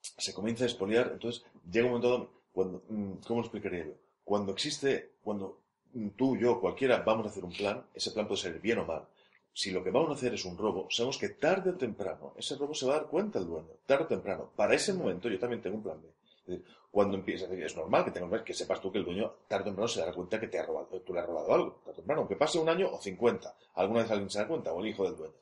se comienza a expoliar, entonces llega un momento cuando, mm, ¿cómo lo explicaría yo? Cuando existe, cuando tú, yo, cualquiera vamos a hacer un plan, ese plan puede ser bien o mal. Si lo que vamos a hacer es un robo, sabemos que tarde o temprano ese robo se va a dar cuenta el dueño, tarde o temprano. Para ese momento yo también tengo un plan B. Es decir, cuando empieza, es normal que tengas que sepas tú que el dueño tarde o temprano se dará cuenta que te ha robado, tú le has robado algo, tarde o temprano, aunque pase un año o 50, alguna vez alguien se da cuenta, o el hijo del dueño.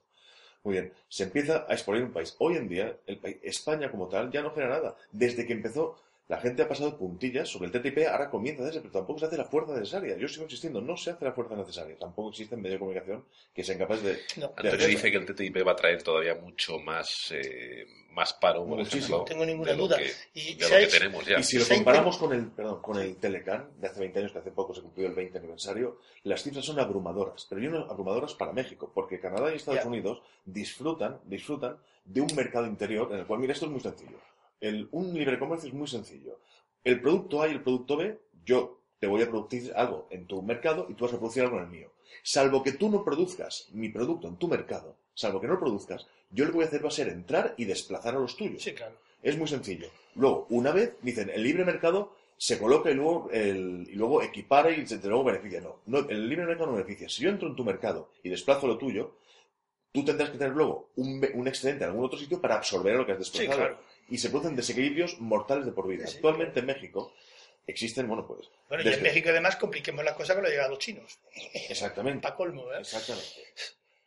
Muy bien, se empieza a expoliar un país. Hoy en día, el país, España como tal ya no genera nada. Desde que empezó, la gente ha pasado puntillas sobre el TTIP, ahora comienza a hacerse, pero tampoco se hace la fuerza necesaria. Yo sigo insistiendo, no se hace la fuerza necesaria. Tampoco existen medios de comunicación que sean capaces de... No, de Antonio dice que el TTIP va a traer todavía mucho más, eh, más paro, por Muchísimo. ejemplo, No tengo ninguna de lo duda. que, Y de lo que tenemos ya. Y si lo comparamos con el, perdón, con el Telecan de hace 20 años, que hace poco se cumplió el 20 aniversario, las cifras son abrumadoras, pero yo no abrumadoras para México, porque Canadá y Estados Ya. Unidos disfrutan, disfrutan de un mercado interior en el cual, mira, esto es muy sencillo. El, un libre comercio es muy sencillo. El producto A y el producto B, yo te voy a producir algo en tu mercado y tú vas a producir algo en el mío. Salvo que tú no produzcas mi producto en tu mercado, salvo que no lo produzcas, yo lo que voy a hacer va a ser entrar y desplazar a los tuyos. Sí, claro. Es muy sencillo. Luego, una vez, dicen, el libre mercado se coloca y luego, el, y luego equipara y se, luego beneficia. No, no, el libre mercado no beneficia. Si yo entro en tu mercado y desplazo lo tuyo, tú tendrás que tener luego un, un excedente en algún otro sitio para absorber lo que has desplazado. claro. Y se producen desequilibrios mortales de por vida. Sí, Actualmente en México existen, bueno, pues... Bueno, y en México además compliquemos la cosa con la llegada de los chinos. Exactamente. Para colmo, ¿eh? Exactamente.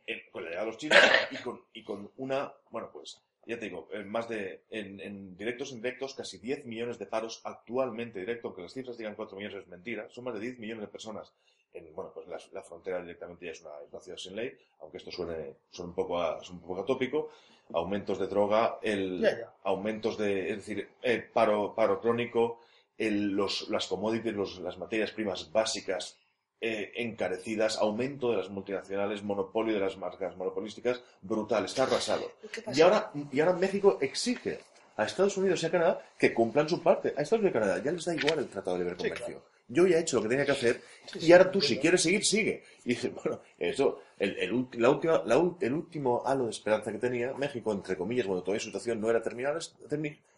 En- con la llegada de los chinos y con, y con una, bueno, pues, ya te digo, en más de, en, en directos e indirectos, casi 10 millones de paros actualmente directo, aunque las cifras digan 4 millones es mentira, son más de 10 millones de personas. En, bueno, pues la, la frontera directamente ya es una, es una ciudad sin ley, aunque esto suene, suene un poco a, un poco atópico, aumentos de droga, el, aumentos de, es decir, paro, paro crónico, el- los, las commodities, los- las materias primas básicas eh, encarecidas, aumento de las multinacionales, monopolio de las marcas monopolísticas, brutal, está arrasado. Y ahora, y ahora México exige a Estados Unidos y a Canadá que cumplan su parte. A Estados Unidos y a Canadá ya les da igual el Tratado de Libre Sí, Comercio. claro. Yo ya he hecho lo que tenía que hacer Sí, y sí, ahora tú, si quieres seguir, sigue. Y dice, [laughs] bueno, eso, el, el, ulti- la última, la el último halo de esperanza que tenía México, entre comillas, bueno, todavía su situación no era terminada,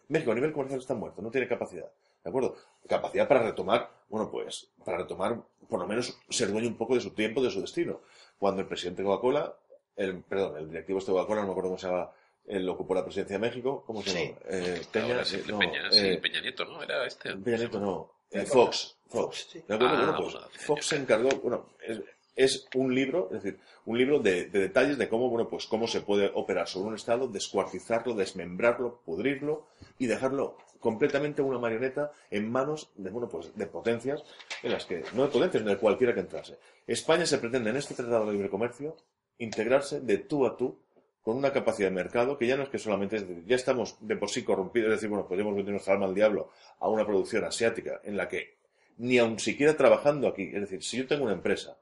México a nivel comercial está muerto, no tiene capacidad. ¿De acuerdo? Capacidad para retomar, bueno, pues, para retomar, por lo menos, ser dueño un poco de su tiempo, de su destino. Cuando el presidente Coca-Cola, el, perdón, el directivo este de Coca-Cola, no me acuerdo cómo se llama, él ocupó la presidencia de México, ¿cómo se Sí. llama? Eh, Peña, Ahora sí, no, Peña, sí, eh, Peña Nieto, ¿no? Era este. Peña Nieto no, Eh, Fox, Fox. Ah, Bueno, pues, Fox se encargó, bueno, es, es un libro, es decir, un libro de, de detalles de cómo, bueno, pues cómo se puede operar sobre un Estado, descuartizarlo, desmembrarlo, pudrirlo y dejarlo completamente una marioneta en manos de, bueno, pues de potencias en las que, no de potencias, sino de cualquiera que entrase. España se pretende en este Tratado de Libre Comercio integrarse de tú a tú con una capacidad de mercado que ya no es que solamente, es decir, ya estamos de por sí corrompidos, es decir, bueno, podemos vender nuestra alma al diablo a una producción asiática en la que ni aun siquiera trabajando aquí, es decir, si yo tengo una empresa,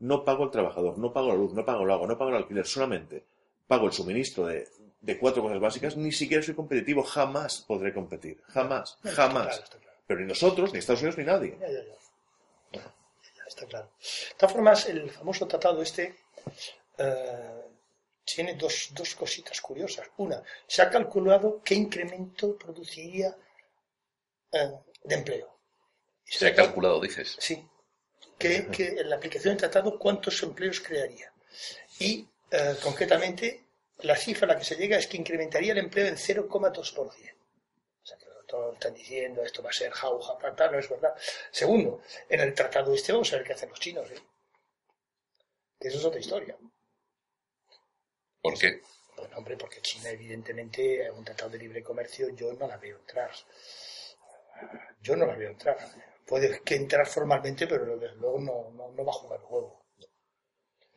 no pago al trabajador, no pago la luz, no pago el agua, no pago el alquiler, solamente pago el suministro de, de cuatro cosas básicas, ni siquiera soy competitivo, jamás podré competir, jamás, No, está jamás. claro, está claro. Pero ni nosotros, ni Estados Unidos, ni nadie. Ya, ya, ya. Ya, Está claro. De todas formas, el famoso tratado este eh, tiene dos, dos cositas curiosas. Una, se ha calculado qué incremento produciría eh, de empleo. Se ha calculado, dices. Sí. Que, que en la aplicación del tratado cuántos empleos crearía. Y eh, concretamente la cifra a la que se llega es que incrementaría el empleo en 0,2%. O sea, que todos están diciendo esto va a ser jauja, tal, no es verdad. Segundo, en el tratado este vamos a ver qué hacen los chinos. ¿eh? Que eso es otra historia. ¿Por qué? Bueno, hombre, porque China, evidentemente, en un tratado de libre comercio, yo no la veo entrar. Yo no la veo entrar. Puede que entrar formalmente, pero luego no, no, no va a jugar el juego.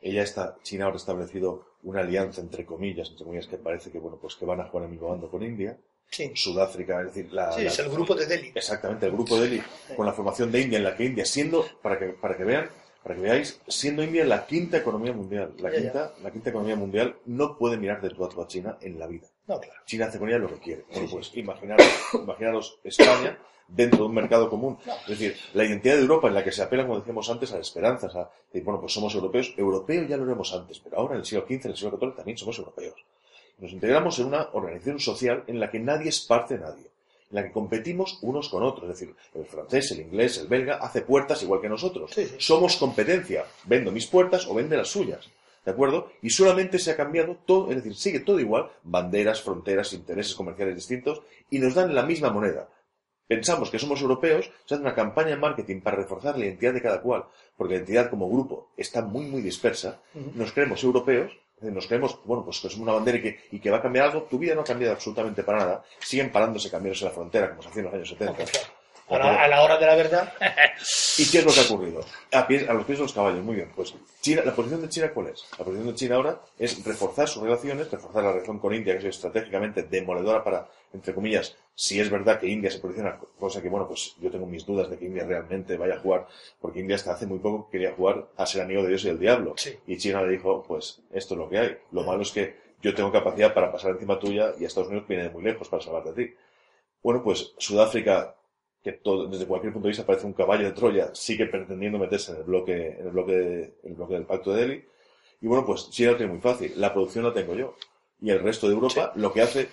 Ella está, China ahora ha establecido una alianza entre comillas, entre comillas, que parece que bueno, pues que van a jugar el mismo bando con India, Sí, Sudáfrica, es decir, la, sí la- es el grupo de Delhi. exactamente el grupo de Delhi con la formación de India en la que India siendo para que para que vean para que veáis siendo India la quinta economía mundial la Ya, ya. quinta la quinta economía mundial no puede mirar de tú a a China en la vida No, claro. China hace con ella lo que quiere bueno pues imaginaros imaginaros España dentro de un mercado común es decir la identidad de Europa en la que se apela como decíamos antes a las esperanzas a decir, bueno pues somos europeos europeos ya lo éramos antes pero ahora en el siglo XV en el siglo XIV también somos europeos nos integramos en una organización social en la que nadie es parte de nadie, en la que competimos unos con otros. Es decir, el francés, el inglés, el belga hace puertas igual que nosotros. Sí, sí. Somos competencia. Vendo mis puertas o vende las suyas. ¿De acuerdo? Y solamente se ha cambiado todo, es decir, sigue todo igual, banderas, fronteras, intereses comerciales distintos, y nos dan la misma moneda. Pensamos que somos europeos, se hace una campaña de marketing para reforzar la identidad de cada cual, porque la identidad como grupo está muy, muy dispersa. Nos creemos europeos, nos creemos, bueno, pues que somos una bandera y que, y que va a cambiar algo. Tu vida no ha cambiado absolutamente para nada. Siguen parándose cambios en la frontera, como se hacía en los años 70. A la, a la hora de la verdad, [laughs] ¿Y qué es lo que ha ocurrido? A, pies- a los pies de los caballos, muy bien. Pues China, la posición de China, ¿cuál es? La posición de China ahora es reforzar sus relaciones, reforzar la relación con India, que es estratégicamente demoledora para, entre comillas, si es verdad que India se posiciona, cosa que, bueno, pues yo tengo mis dudas de que India realmente vaya a jugar, porque India hasta hace muy poco quería jugar a ser amigo de Dios y del diablo. Sí. Y China le dijo, pues esto es lo que hay. Lo malo es que yo tengo capacidad para pasar encima tuya y Estados Unidos viene de muy lejos para salvarte a ti. Bueno, pues Sudáfrica, que todo- desde cualquier punto de vista parece un caballo de Troya, sigue pretendiendo meterse en el bloque, en el bloque, de- el bloque del Pacto de Delhi. Y bueno, pues China lo tiene muy fácil. La producción la tengo yo. Y el resto de Europa lo que hace,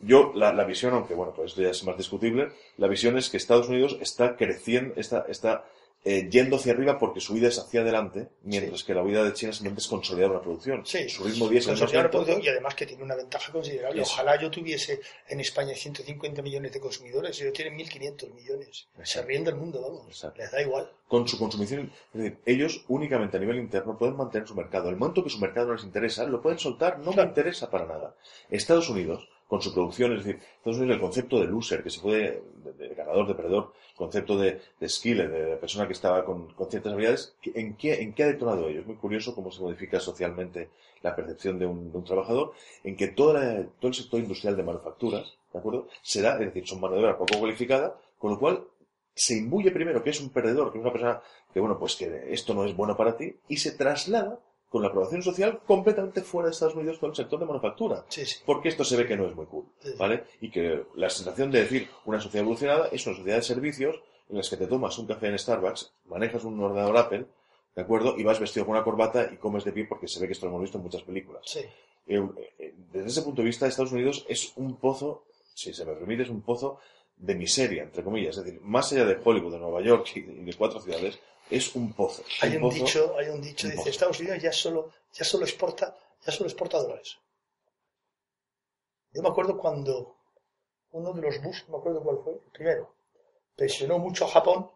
yo, la, la visión, aunque bueno, pues esto ya es más discutible, la visión es que Estados Unidos está creciendo, está, está eh, yendo hacia arriba porque su vida es hacia adelante, mientras que la vida de China simplemente es consolidar una producción. Sí. Su ritmo 10 es consolidar lento. producción y además que tiene una ventaja considerable. Eso. Ojalá yo tuviese en España 150 millones de consumidores, ellos tienen 1.500 millones. Se ríen del mundo, vamos. Exacto. Les da igual. con su consumición. Es decir, ellos únicamente a nivel interno pueden mantener su mercado. El momento que su mercado no les interesa, lo pueden soltar, no Claro. me interesa para nada. Estados Unidos, con su producción, es decir, Unidos el concepto de loser, que se puede, de, ganador, de perdedor, concepto de, de skiller, de, persona que estaba con, con ciertas habilidades, ¿en qué, ¿en qué ha detonado ello? Es muy curioso cómo se modifica socialmente la percepción de un, un trabajador, en que toda la- todo el sector industrial de manufacturas, ¿de acuerdo? Será, es decir, son mano de obra poco cualificada, con lo cual se imbuye primero que es un perdedor, que es una persona que, bueno, pues que esto no es bueno para ti, y se traslada con la aprobación social completamente fuera de Estados Unidos con el sector de manufactura. Sí, sí. Porque esto se ve que no es muy cool, Sí. ¿vale? Y que la sensación de decir una sociedad evolucionada es una sociedad de servicios en las que te tomas un café en Starbucks, manejas un ordenador Apple, ¿de acuerdo? Y vas vestido con una corbata y comes de pie porque se ve que esto lo hemos visto en muchas películas. Eh, eh, desde ese punto de vista, Estados Unidos es un pozo, si se me permite, es un pozo de miseria, entre comillas. Es decir, más allá de Hollywood, de Nueva York y de cuatro ciudades, es un pozo. Hay un pozo- dicho, hay un dicho, un dice pozo. Estados Unidos ya solo, ya solo exporta, ya solo exporta dólares. Yo me acuerdo cuando uno de los Bush, no me acuerdo cuál fue, el primero, presionó mucho a Japón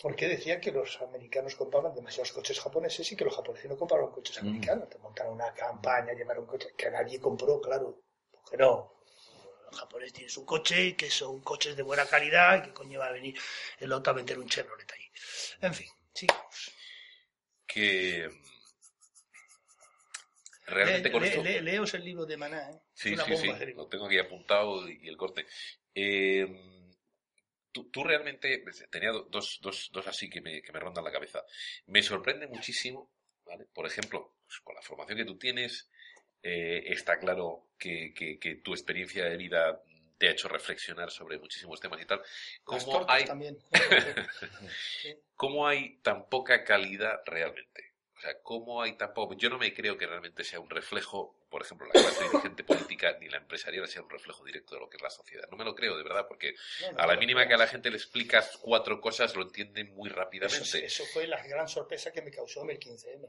porque decía que los americanos compraban demasiados coches japoneses y que los japoneses no compraban coches Mm. americanos. Te montaron una campaña, llevaron coches que nadie compró, claro, porque no. Los japoneses tienen su coche y que son coches de buena calidad y que coño va a venir el otro a vender un Chevrolet ahí. En fin, sigamos. Que realmente Le- con le- esto... le- leos el libro de Maná, ¿eh? Sí, una sí, sí, bomba, lo tengo aquí apuntado y el corte. Eh, tú, tú realmente, tenía do- dos, dos, dos así que me, que me rondan la cabeza. Me sorprende muchísimo, ¿vale? Por ejemplo, pues, con la formación que tú tienes, eh, está claro que, que, que tu experiencia de vida te ha hecho reflexionar sobre muchísimos temas y tal. ¿Cómo hay, también. [laughs] Sí. ¿Cómo hay tan poca calidad realmente? O sea, ¿cómo hay tan poco? Yo no me creo que realmente sea un reflejo, por ejemplo, la clase dirigente política ni la empresarial sea un reflejo directo de lo que es la sociedad. No me lo creo, de verdad, porque No, no, a la mínima que a la gente le explicas cuatro cosas lo entienden muy Eso, rápidamente. eso fue la gran sorpresa que me causó el 15M.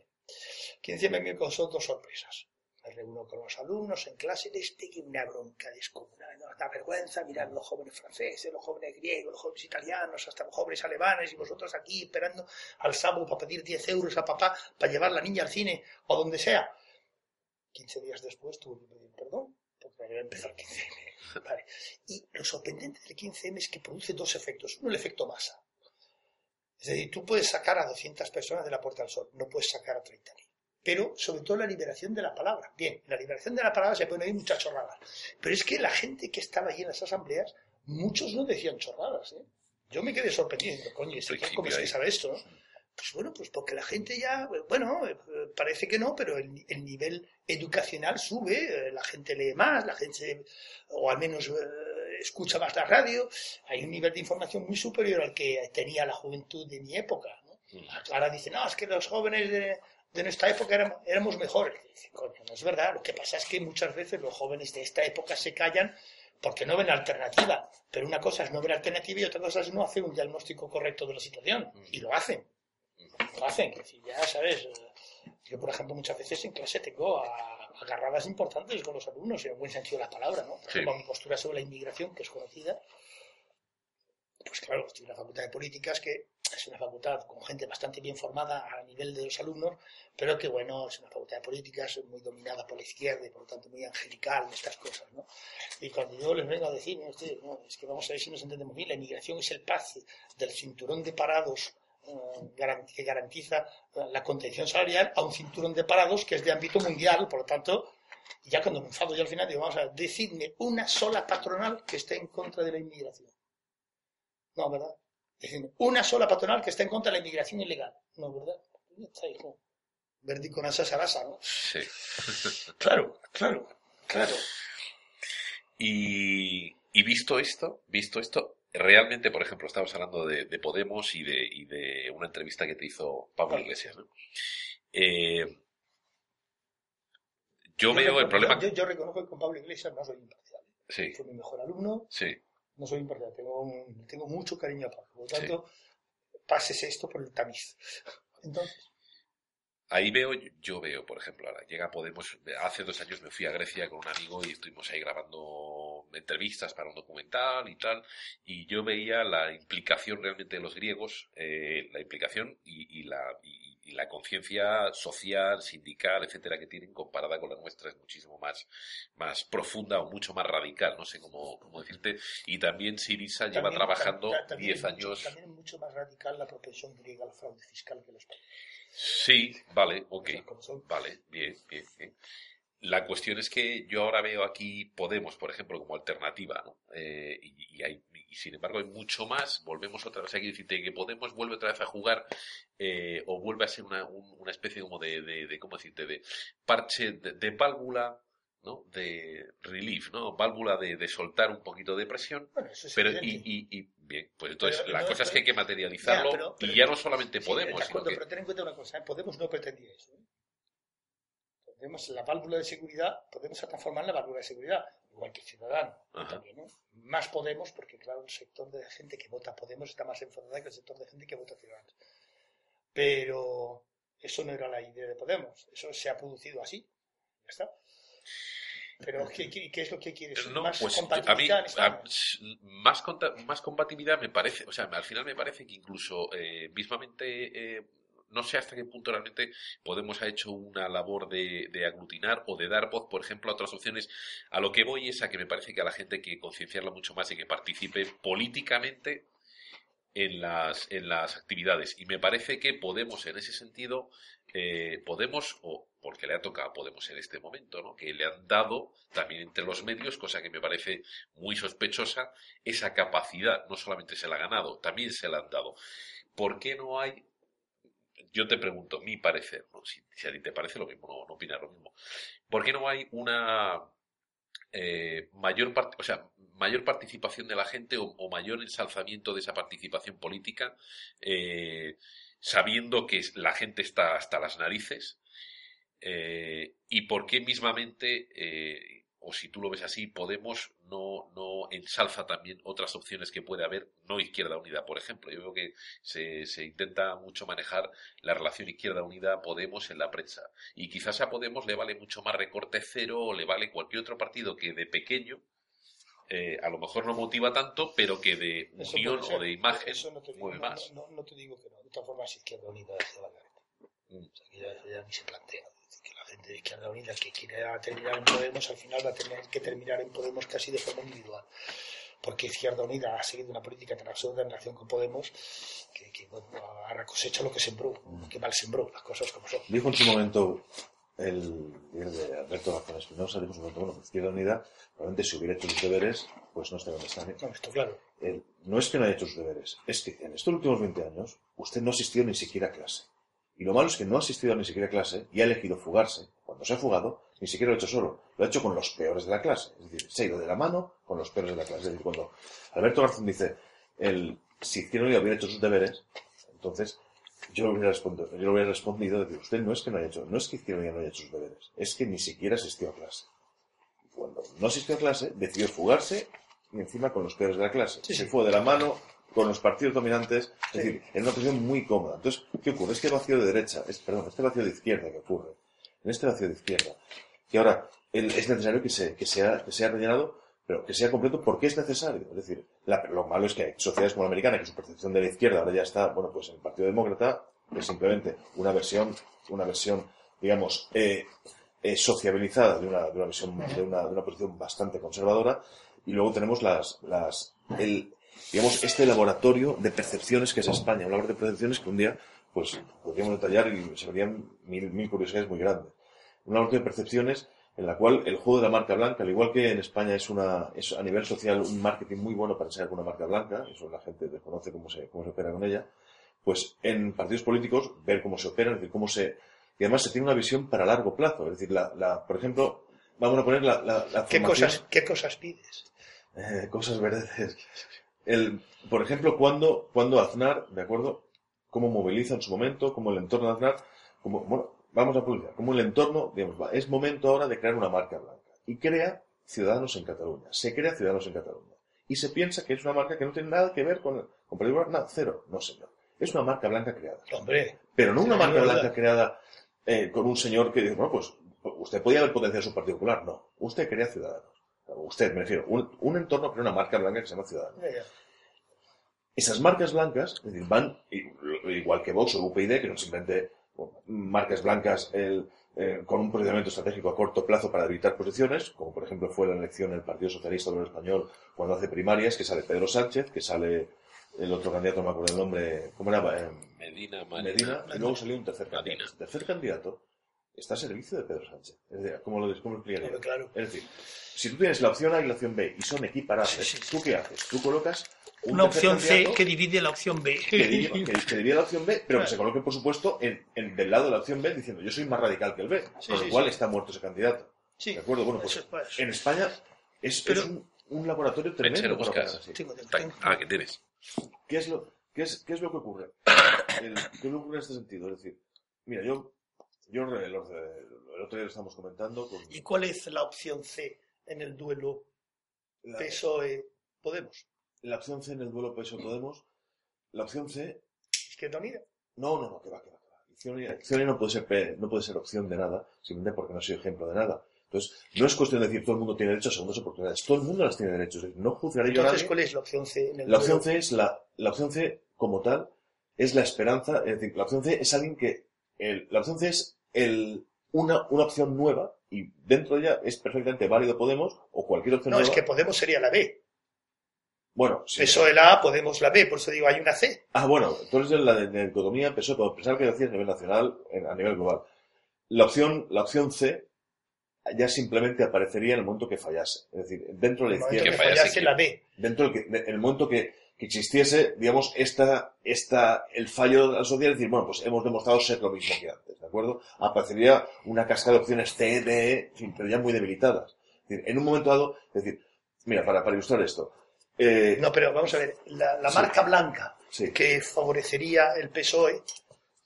15M me causó dos sorpresas. Me reúno con los alumnos en clase les pegué una bronca descomunal. No da vergüenza mirar los jóvenes franceses, los jóvenes griegos, los jóvenes italianos, hasta los jóvenes alemanes y vosotros aquí esperando al sábado para pedir 10 euros a papá para llevar la niña al cine o donde sea. 15 días después tuve que pedir perdón porque había empezado el 15M. [laughs] Vale. Y lo sorprendente del 15M es que produce dos efectos. Uno, el efecto masa. Es decir, tú puedes sacar a 200 personas de la Puerta del Sol, no puedes sacar a 30.000. Pero sobre todo la liberación de la palabra. Bien, la liberación de la palabra se pueden oír muchas chorradas. Pero es que la gente que estaba allí en las asambleas, muchos no decían chorradas. ¿eh? Yo me quedé sorprendido. diciendo, Coño, ¿este ¿cómo es que sabe esto? no?". Pues bueno, pues porque la gente ya, bueno, eh, parece que no, pero el, el nivel educacional sube, eh, la gente lee más, la gente, o al menos eh, escucha más la radio, hay un nivel de información muy superior al que tenía la juventud de mi época. ¿no? Ahora dicen, no, es que los jóvenes de, de nuestra época éramos, éramos mejores. Coño, no es verdad. Lo que pasa es que muchas veces los jóvenes de esta época se callan porque no ven alternativa. Pero una cosa es no ver alternativa y otra cosa es no hacer un diagnóstico correcto de la situación. Y lo hacen. Lo hacen. Decir, ya sabes, eh, yo por ejemplo muchas veces en clase tengo a- agarradas importantes con los alumnos, en el buen sentido de la palabra, ¿no? Por Sí. ejemplo, mi postura sobre la inmigración, que es conocida, pues claro, estoy en la Facultad de Políticas, que es una facultad con gente bastante bien formada a nivel de los alumnos, pero que bueno, es una facultad de políticas muy dominada por la izquierda y por lo tanto muy angelical en estas cosas, ¿no? Y cuando yo les vengo a decir, "Mire usted, no, es que vamos a ver si nos entendemos bien, la inmigración es el pase del cinturón de parados eh, que garantiza la contención salarial a un cinturón de parados que es de ámbito mundial, por lo tanto, ya cuando me enfado yo al final digo, vamos a ver, decidme una sola patronal que esté en contra de la inmigración. No, ¿verdad? Una sola patronal que esté en contra de la inmigración ilegal. No, ¿verdad? Está, hijo. Verdi con asa sarasa, ¿no? Sí. [laughs] Claro, claro, claro. Y, y visto esto, visto esto, realmente, por ejemplo, estabas hablando de, de Podemos y de, y de una entrevista que te hizo Pablo Iglesias, ¿no? Eh, yo veo el problema. Yo, yo reconozco que con Pablo Iglesias no soy imparcial. Sí, Fue mi mejor alumno, sí. No soy imparcial. Tengo, un- tengo mucho cariño a Pablo. Por lo tanto, pases esto por el tamiz. Entonces, Ahí veo, yo veo, por ejemplo, ahora llega Podemos, hace dos años me fui a Grecia con un amigo y estuvimos ahí grabando entrevistas para un documental y tal, y yo veía la implicación realmente de los griegos, eh, la implicación y, y la, y, y la conciencia social, sindical, etcétera, que tienen comparada con la nuestra es muchísimo más, más profunda o mucho más radical, no sé cómo, cómo decirte, y también Sirisa lleva trabajando ta- también 10 es mucho- años. también es mucho más radical la propensión griega al fraude fiscal que los españoles. Sí, vale, ok. Vale, bien, bien, bien. la cuestión es que yo ahora veo aquí Podemos, por ejemplo, como alternativa, ¿no? Eh, y, y hay, y sin embargo hay mucho más. Volvemos otra vez aquí, decirte que Podemos vuelve otra vez a jugar eh, o vuelve a ser una, un- una especie como de, de, de, ¿cómo decirte?, de parche, de, de válvula, ¿no? De relief, ¿no? Válvula de, de soltar un poquito de presión. Bueno, eso es Pero, y, y, y, bien, pues entonces Pero la no, cosa es que hay que materializarlo Ya, pero- pero- y ya no solamente Sí, Podemos, de sino acuerdo, que... pero ten en cuenta una cosa, ¿eh? Podemos no pretendía eso. ¿eh? Podemos, la válvula de seguridad, Podemos se transforma en la válvula de seguridad, igual que Ciudadanos. Ajá. También, ¿no? Más Podemos, porque claro, el sector de gente que vota Podemos está más enfadada que el sector de gente que vota Ciudadanos. Pero eso no era la idea de Podemos, eso se ha producido así. Ya está. Pero ¿qué, qué, qué es lo que quieres? No, más pues a mí compatibilidad en esta- a- más, conta- más compatibilidad me parece, o sea, al final me parece que incluso eh, mismamente, eh, no sé hasta qué punto realmente Podemos ha hecho una labor de, de aglutinar o de dar voz, por ejemplo, a otras opciones. A lo que voy es a que me parece que a la gente hay que concienciarla mucho más y que participe políticamente en las, en las actividades. Y me parece que Podemos, en ese sentido, eh, Podemos, o porque le ha tocado a Podemos en este momento, ¿no? que le han dado también entre los medios, cosa que me parece muy sospechosa, esa capacidad. No solamente se la ha ganado, también se la han dado. ¿Por qué no hay yo te pregunto, mi parecer, ¿no? si, a ti te parece lo mismo, no, no opinas lo mismo. ¿Por qué no hay una eh, mayor, part- o sea, mayor participación de la gente o, o mayor ensalzamiento de esa participación política, eh, sabiendo que la gente está hasta las narices? Eh, ¿Y por qué mismamente, eh, o si tú lo ves así, Podemos no, no ensalza también otras opciones que puede haber, no Izquierda Unida, por ejemplo? Yo veo que se, se intenta mucho manejar la relación Izquierda Unida-Podemos en la prensa. Y quizás a Podemos le vale mucho más recorte cero o le vale cualquier otro partido que de pequeño eh, a lo mejor no motiva tanto, pero que de unión o de imagen Eso no te digo, mueve no, más. no- no te digo que no. De todas formas, Izquierda Unida hacia la gareta. Mm. O sea, que ya, ya ni se plantea. De Izquierda Unida que quiera terminar en Podemos, al final va a tener que terminar en Podemos casi de forma individual. Porque Izquierda Unida ha seguido una política tan absurda en relación con Podemos que, que, bueno, ahora cosecha lo que sembró, que mal sembró, las cosas como son. Dijo en su momento el líder de Alberto Garzón Espinosa, dijo en su momento, bueno, pues Izquierda Unida, probablemente si hubiera hecho sus deberes, pues no estaría donde está. ¿eh? No, esto claro. Él- no es que no haya hecho sus deberes, es que en estos últimos 20 años usted no ha asistido ni siquiera a clase. Y lo malo es que no ha asistido ni siquiera a clase y ha elegido fugarse. Cuando se ha fugado, ni siquiera lo ha hecho solo, lo ha hecho con los peores de la clase. Es decir, se ha ido de la mano con los peores de la clase. Es decir, cuando Alberto Garzón dice, el, si Izquierda Unida hubiera hecho sus deberes, entonces yo le hubiera respondido, yo le hubiera respondido de que usted no es que no haya hecho, no es que Izquierda Unida no haya hecho sus deberes, es que ni siquiera asistió a clase. Cuando no asistió a clase, decidió fugarse y encima con los peores de la clase. Sí, se sí. fue de la mano con los partidos dominantes, es decir, en una posición muy cómoda. Entonces, ¿qué ocurre? Este vacío de derecha, es, perdón, este vacío de izquierda que ocurre, en este vacío de izquierda, que ahora el- es necesario que, se, que, sea, que sea rellenado, pero que sea completo porque es necesario. Es decir, la- lo malo es que hay sociedades como la americana, que su percepción de la izquierda ahora ya está, bueno, pues en el Partido Demócrata es simplemente una versión, una versión, digamos, eh, eh, sociabilizada de una, de una visión, de una, de una posición bastante conservadora, y luego tenemos las, las, el, digamos, este laboratorio de percepciones que es España, un laboratorio de percepciones que un día, pues, podríamos detallar y se verían mil, mil curiosidades muy grandes. Un laboratorio de percepciones en la cual el juego de la marca blanca, al igual que en España es una, es a nivel social un marketing muy bueno para enseñar con una marca blanca, eso la gente desconoce cómo se, cómo se opera con ella, pues en partidos políticos ver cómo se opera, es decir, cómo se, y además se tiene una visión para largo plazo, es decir, la, la, por ejemplo, vamos a poner la, la, la ¿Qué formación- cosas, ¿Qué cosas pides? eh, cosas verdes. El, por ejemplo, cuando, cuando Aznar, ¿de acuerdo? Cómo moviliza en su momento, cómo el entorno de Aznar, como, bueno, vamos a publicar, cómo el entorno, digamos, va, es momento ahora de crear una marca blanca. Y crea Ciudadanos en Cataluña. Se crea Ciudadanos en Cataluña. Y se piensa que es una marca que no tiene nada que ver con, con Partido Popular, nada, cero. No, señor. Es una marca blanca creada. Hombre, Pero no una marca verdad. blanca creada eh, con un señor que dice, bueno, pues usted podía haber potenciado su Partido Popular. No, usted quería Ciudadanos. Usted, me refiero, un, un entorno crea una marca blanca que se llama Ciudadanos. Esas marcas blancas, es decir, van i- igual que Vox o UPyD, que son simplemente marcas blancas el, eh, con un posicionamiento estratégico a corto plazo para evitar posiciones, como por ejemplo fue la elección del Partido Socialista Obrero Español cuando hace primarias, que sale Pedro Sánchez, que sale el otro candidato, no me acuerdo el nombre, ¿cómo era? Eh, Medina, Medina, y luego salió un tercer Medina. candidato. El tercer candidato está a servicio de Pedro Sánchez. Es decir, ¿cómo lo, cómo lo explicaría? Claro. Es decir, si tú tienes la opción A y la opción B y son equiparables, Sí, sí, sí. ¿tú qué haces? Tú colocas un Una opción C que divide la opción B. que divide, que- que divide la opción B, pero que se coloque, por supuesto, en, en- del lado de la opción B diciendo yo soy más radical que el B, Sí, con lo cual sí. está muerto ese candidato. Sí, ¿De acuerdo? Bueno, pues eso, en España es, Pero- es un, un laboratorio tremendo. Buscas. tengo- tengo- Ah, que tienes. ¿Qué es lo, qué es, qué es lo que ocurre? [coughs] El- ¿Qué es lo que ocurre en este sentido? Es decir, mira, yo, yo el, otro día lo estábamos comentando con ¿Y cuál es la opción C en el duelo la, PSOE-Podemos? la opción C en el duelo PSOE-Podemos. La opción C Izquierda Unida. No, no, no, que va, que va, que va. Izquierda Unida- Izquierda Unida no puede ser P- no puede ser opción de nada, simplemente porque no soy ejemplo de nada. Entonces, no es cuestión de decir todo el mundo tiene derecho a segundas oportunidades, todo el mundo las tiene derechos. No juzgaré yo a Entonces, nadie. ¿cuál es la opción C en el La opción? C es la, la opción C como tal, es la esperanza, es decir, la opción C es alguien que, el- la opción C es el, una, una opción nueva y dentro de ella es perfectamente válido Podemos o cualquier opción No, es nueva. que Podemos sería la B. Bueno, sí. PSOE la A, Podemos la B. Por eso digo, hay una C. Ah, bueno, entonces la de, de dicotomía PSOE, como pensar que decías a nivel nacional, en- a nivel global. La opción, la opción C ya simplemente aparecería en el momento que fallase. Es decir, dentro de la izquierda, que fallase la B. dentro del que- en el momento que, que existiese, digamos, esta, esta, el fallo de la sociedad, es decir, bueno, pues hemos demostrado ser lo mismo que antes, ¿de acuerdo? Aparecería una cascada de opciones C, D, fin, pero ya muy debilitadas. Es decir, en un momento dado, es decir, mira, para, para ilustrar esto, eh, No, pero vamos a ver. La, la Sí. marca blanca sí, que favorecería el PSOE,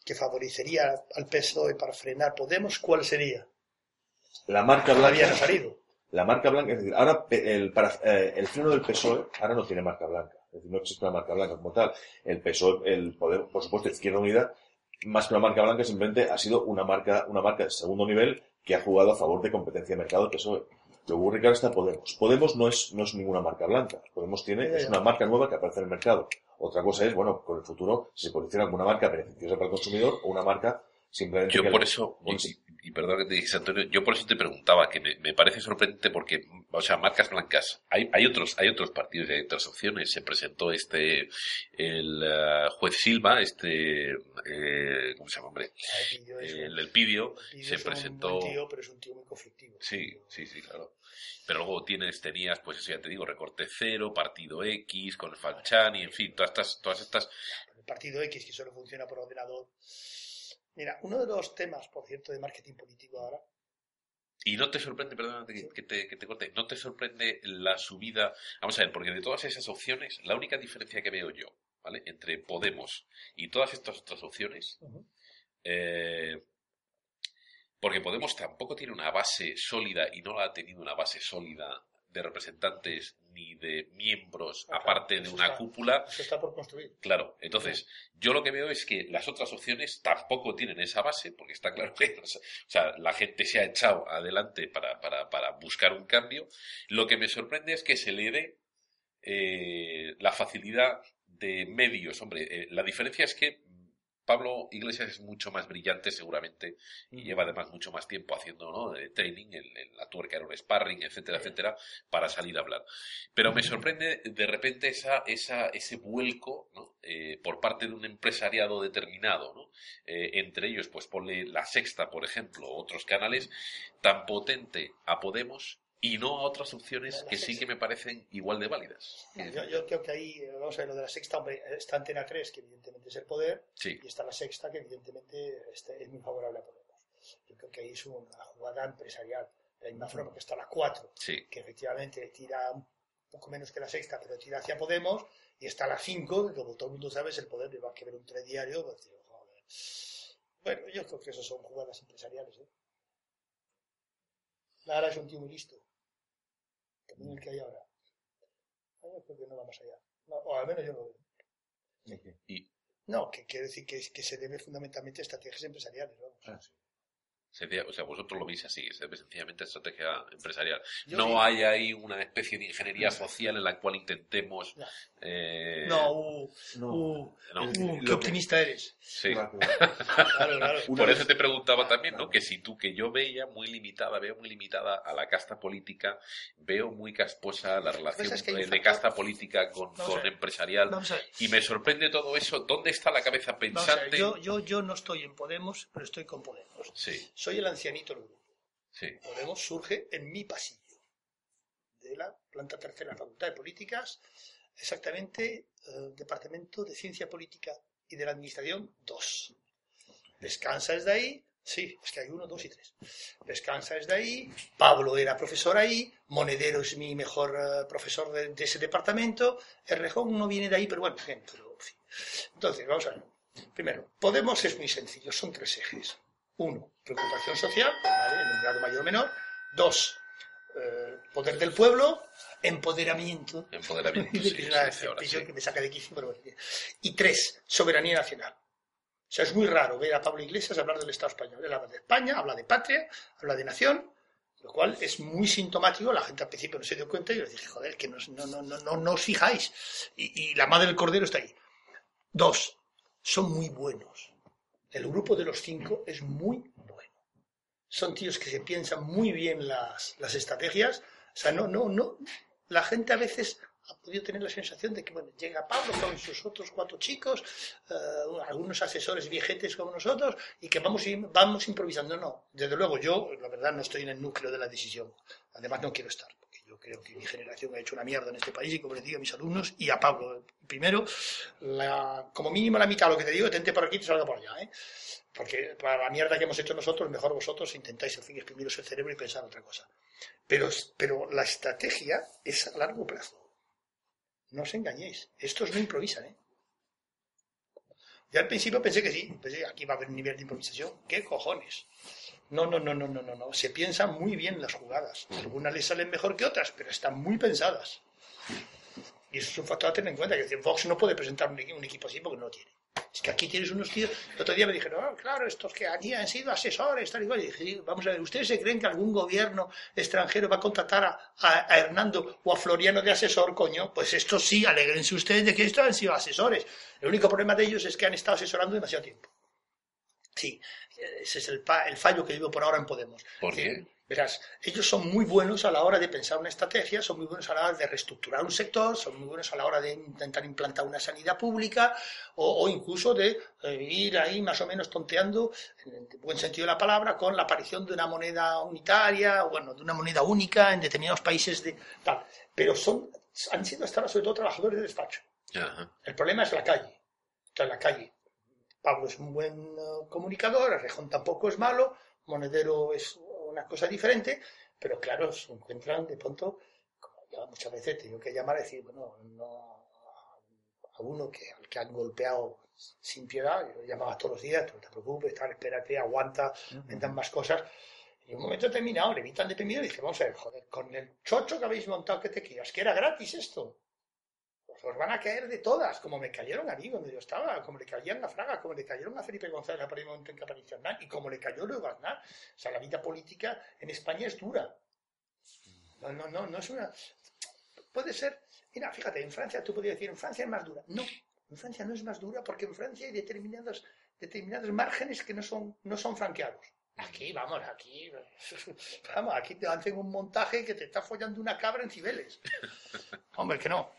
que favorecería al PSOE para frenar Podemos, ¿cuál sería? la marca blanca, no ha salido. la marca blanca, es decir, ahora el, para, eh, el freno del PSOE ahora no tiene marca blanca, es decir, no existe una marca blanca como tal. El PSOE, el poder, por supuesto, Izquierda Unida, más que una marca blanca, simplemente ha sido una marca, una marca de segundo nivel que ha jugado a favor de competencia de mercado del PSOE. Lo que ocurre está Podemos. Podemos no es, no es ninguna marca blanca. Podemos tiene, es una marca nueva que aparece en el mercado. Otra cosa es, bueno, con el futuro, si se posiciona como una marca beneficiosa para el consumidor o una marca simplemente Yo que- por eso, y, y perdón que te dijese Antonio, yo por eso te preguntaba, que me, me parece sorprendente porque, o sea, marcas blancas, hay, hay otros, hay otros partidos y hay otras opciones. Se presentó este, el eh, juez Silva, este, eh, ¿cómo se llama, hombre? El Pidio es un- El, el Pidio, se es un presentó. buen tío, pero es un tío muy conflictivo. Sí, sí, sí, claro. Pero luego tienes, tenías, pues eso ya te digo, recorte cero, partido X, con el Falchani, en fin, todas estas, todas estas, El partido X, que solo funciona por ordenador. Mira, uno de los temas, por cierto, de marketing político ahora, Y no te sorprende, perdón que, que te, que te corte, no te sorprende la subida. Vamos a ver, porque de todas esas opciones, la única diferencia que veo yo, ¿vale? Entre Podemos y todas estas otras opciones, eh, porque Podemos tampoco tiene una base sólida y no la ha tenido una base sólida de representantes ni de miembros, Ah, claro, aparte de una está. cúpula, eso está por construir. Claro, entonces, yo lo que veo es que las otras opciones tampoco tienen esa base, porque está claro que [laughs] o sea, la gente se ha echado adelante para, para, para buscar un cambio. Lo que me sorprende es que se le dé eh, la facilidad de medios. Hombre, eh, la diferencia es que Pablo Iglesias es mucho más brillante seguramente y lleva además mucho más tiempo haciendo ¿no? de training, en, en la tuerca era un sparring, etcétera, etcétera, para salir a hablar. Pero me sorprende de repente esa, esa, ese vuelco ¿no? Eh, por parte de un empresariado determinado, ¿no? Eh, entre ellos, pues ponle la sexta, por ejemplo, otros canales, tan potente a Podemos y no a otras opciones que sí que me parecen igual de válidas. Yo, yo creo que ahí, vamos a ver, lo de la sexta, hombre, está Antena 3, que evidentemente es el poder, Sí, y está la sexta, que evidentemente este, es muy favorable a Podemos. Yo creo que ahí es una jugada empresarial. De la misma forma que está la 4, sí. que efectivamente tira un poco menos que la sexta, pero tira hacia Podemos, y está la 5, que como todo el mundo sabe es el poder, igual que ver un telediario, pues, digo, joder. Bueno, yo creo que eso son jugadas empresariales. ¿eh? Lara es un tío muy listo. También el que hay ahora. Ah, Yo creo que no vamos allá. No, o al menos yo lo veo. No, que quiero decir que, que se debe fundamentalmente a estrategias empresariales. Vamos. Ah, sí. O sea, vosotros lo veis así, es sencillamente estrategia empresarial. Yo no sí. hay ahí una especie de ingeniería social en la cual intentemos... No. eh, No, uh, No. uh, no. uh, qué que- optimista eres. Sí. [laughs] Claro, claro. Por eso te preguntaba también, ¿no? Claro. Que si tú, que yo veía muy limitada, veo muy limitada a la casta política, veo muy casposa la relación es que eh, de factor- casta política con, Vamos con a ver. empresarial. Vamos a ver. Y me sorprende todo eso. ¿Dónde está la cabeza Vamos a ver, pensante? Yo, yo, yo no estoy en Podemos, pero estoy con Podemos. Sí, soy el ancianito del grupo. Sí. Podemos surge en mi pasillo de la planta tercera Facultad de Políticas, exactamente eh, Departamento de Ciencia Política y de la Administración 2. Descansa desde ahí, sí, es que hay uno, dos y tres. Descansa desde ahí, Pablo era profesor ahí, Monedero es mi mejor eh, profesor de, de ese departamento, el Rejón no viene de ahí, pero bueno, bien, pero, en fin. Entonces, vamos a ver. Primero, Podemos es muy sencillo, son tres ejes. Uno, preocupación social, ¿vale? en un grado mayor o menor. Dos, eh, poder del pueblo, empoderamiento. Empoderamiento. que [laughs] sí, es una sí, sí, ahora expresión sí. que me saca de quicio, pero bueno. Y tres, soberanía nacional. O sea, es muy raro ver a Pablo Iglesias hablar del Estado español. Él habla de España, habla de patria, habla de nación, lo cual es muy sintomático. La gente al principio no se dio cuenta y yo les dije, joder, que no, no, no, no, no, os fijáis. Y, y la madre del cordero está ahí. Dos, son muy buenos. El grupo de los cinco es muy. Son tíos que se piensan muy bien las, las estrategias. O sea, no, no, no. La gente a veces ha podido tener la sensación de que, bueno, llega Pablo con sus otros cuatro chicos, eh, algunos asesores viejetes como nosotros, y que vamos, vamos improvisando. No, desde luego yo, la verdad, no estoy en el núcleo de la decisión. Además, no quiero estar, creo que mi generación ha hecho una mierda en este país, y como les digo a mis alumnos, y a Pablo primero, la- como mínimo la mitad de lo que te digo, tente por aquí y te salga por allá, ¿eh? Porque para la mierda que hemos hecho nosotros, mejor vosotros intentáis al fin exprimiros el cerebro y pensar otra cosa. Pero, pero la estrategia es a largo plazo. No os engañéis. Estos no improvisan, ¿eh? Ya al principio pensé que sí. Pensé aquí va a haber un nivel de improvisación. ¿Qué cojones? No, no, no, no, no, no, no. Se piensan muy bien las jugadas. Algunas les salen mejor que otras, pero están muy pensadas. Y eso es un factor a tener en cuenta. Que Vox no puede presentar un, equi- un equipo así porque no lo tiene. Es que aquí tienes unos tíos. El otro día me dijeron, "Ah, claro, estos que allí han sido asesores, tal y cual. Y dije, "Sí, vamos a ver, ¿ustedes se creen que algún gobierno extranjero va a contratar a, a- a Hernando o a Floriano de asesor, coño? Pues estos sí, alegrense ustedes de que estos han sido asesores. El único problema de ellos es que han estado asesorando demasiado tiempo. Sí, ese es el, el fallo que vivo por ahora en Podemos. ¿Por qué? Verás, ellos son muy buenos a la hora de pensar una estrategia, son muy buenos a la hora de reestructurar un sector, son muy buenos a la hora de intentar implantar una sanidad pública o, o incluso de eh, vivir ahí más o menos tonteando, en el buen sentido de la palabra, con la aparición de una moneda unitaria, o bueno, de una moneda única en determinados países de tal. Pero son, han sido hasta ahora sobre todo trabajadores de despacho. Ajá. El problema es la calle. Entonces, la calle. Pablo es un buen eh, comunicador, el Rejón tampoco es malo, Monedero es una cosa diferente, pero claro, se encuentran de pronto, como ya muchas veces he tenido que llamar a decir, bueno, no, a uno que, al que han golpeado sin piedad, yo llamaba todos los días, no te preocupes, tal, espérate, aguanta, vendan más cosas. Y en un momento determinado le vi tan deprimido y dije, vamos a ver, joder, con el chocho que habéis montado que te quieras, que era gratis esto. Os van a caer de todas, como me cayeron a mí donde yo estaba, como le caían a Fraga, como le cayeron a Felipe González a primer momento en que apareció Aznar, y como le cayó luego a Aznar. O sea, la vida política en España es dura. No, no, no, no es una... Puede ser... Mira, fíjate, en Francia tú podrías decir, en Francia es más dura. No, en Francia no es más dura porque en Francia hay determinados, determinados márgenes que no son, no son franqueados. Aquí, vamos, aquí, [laughs] vamos, aquí te hacen un montaje que te está follando una cabra en Cibeles. [laughs] Hombre, que no.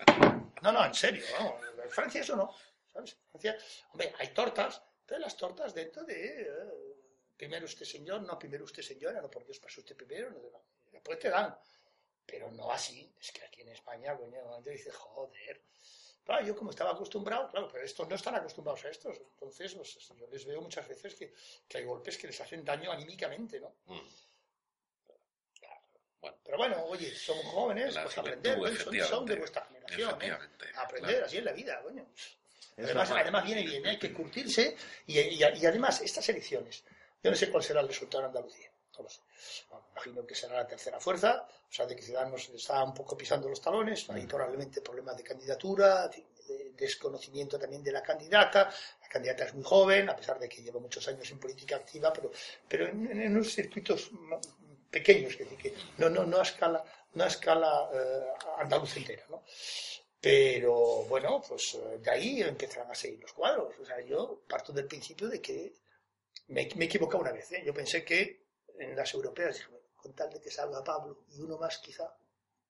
No, no, en serio, vamos. En Francia eso no. ¿Sabes? En Francia, hombre, hay tortas, pero las tortas dentro de. eh, primero usted señor, no, primero usted señora, no, por Dios, pasa usted primero, no, después te dan. Pero no así. Es que aquí en España, coño, gente dice, joder. Claro, yo como estaba acostumbrado, claro, pero estos no están acostumbrados a estos. Entonces, pues, yo les veo muchas veces que, que hay golpes que les hacen daño anímicamente, ¿no? Mm. Bueno, Pero bueno, oye, somos jóvenes, La pues aprender, ¿no? son, son de vuestra generación, ¿eh? Aprender, claro. así es la vida, coño. Además, además viene bien, ¿eh? hay que curtirse y, y- y además estas elecciones, yo no sé cuál será el resultado en Andalucía, no lo sé. Bueno, me imagino que será la tercera fuerza, o sea, de que Ciudadanos está un poco pisando los talones, hay probablemente problemas de candidatura, de desconocimiento también de la candidata, la candidata es muy joven, a pesar de que lleva muchos años en política activa, pero, pero en, en unos circuitos pequeños, es decir, que no, no, no a escala, no a escala eh, andaluz entera, ¿no? Pero bueno, pues eh, de ahí empezarán a seguir los cuadros. O sea, yo parto del principio de que me, me he equivocado una vez. ¿eh? Yo pensé que en las europeas, dije, bueno, con tal de que salga Pablo y uno más quizá,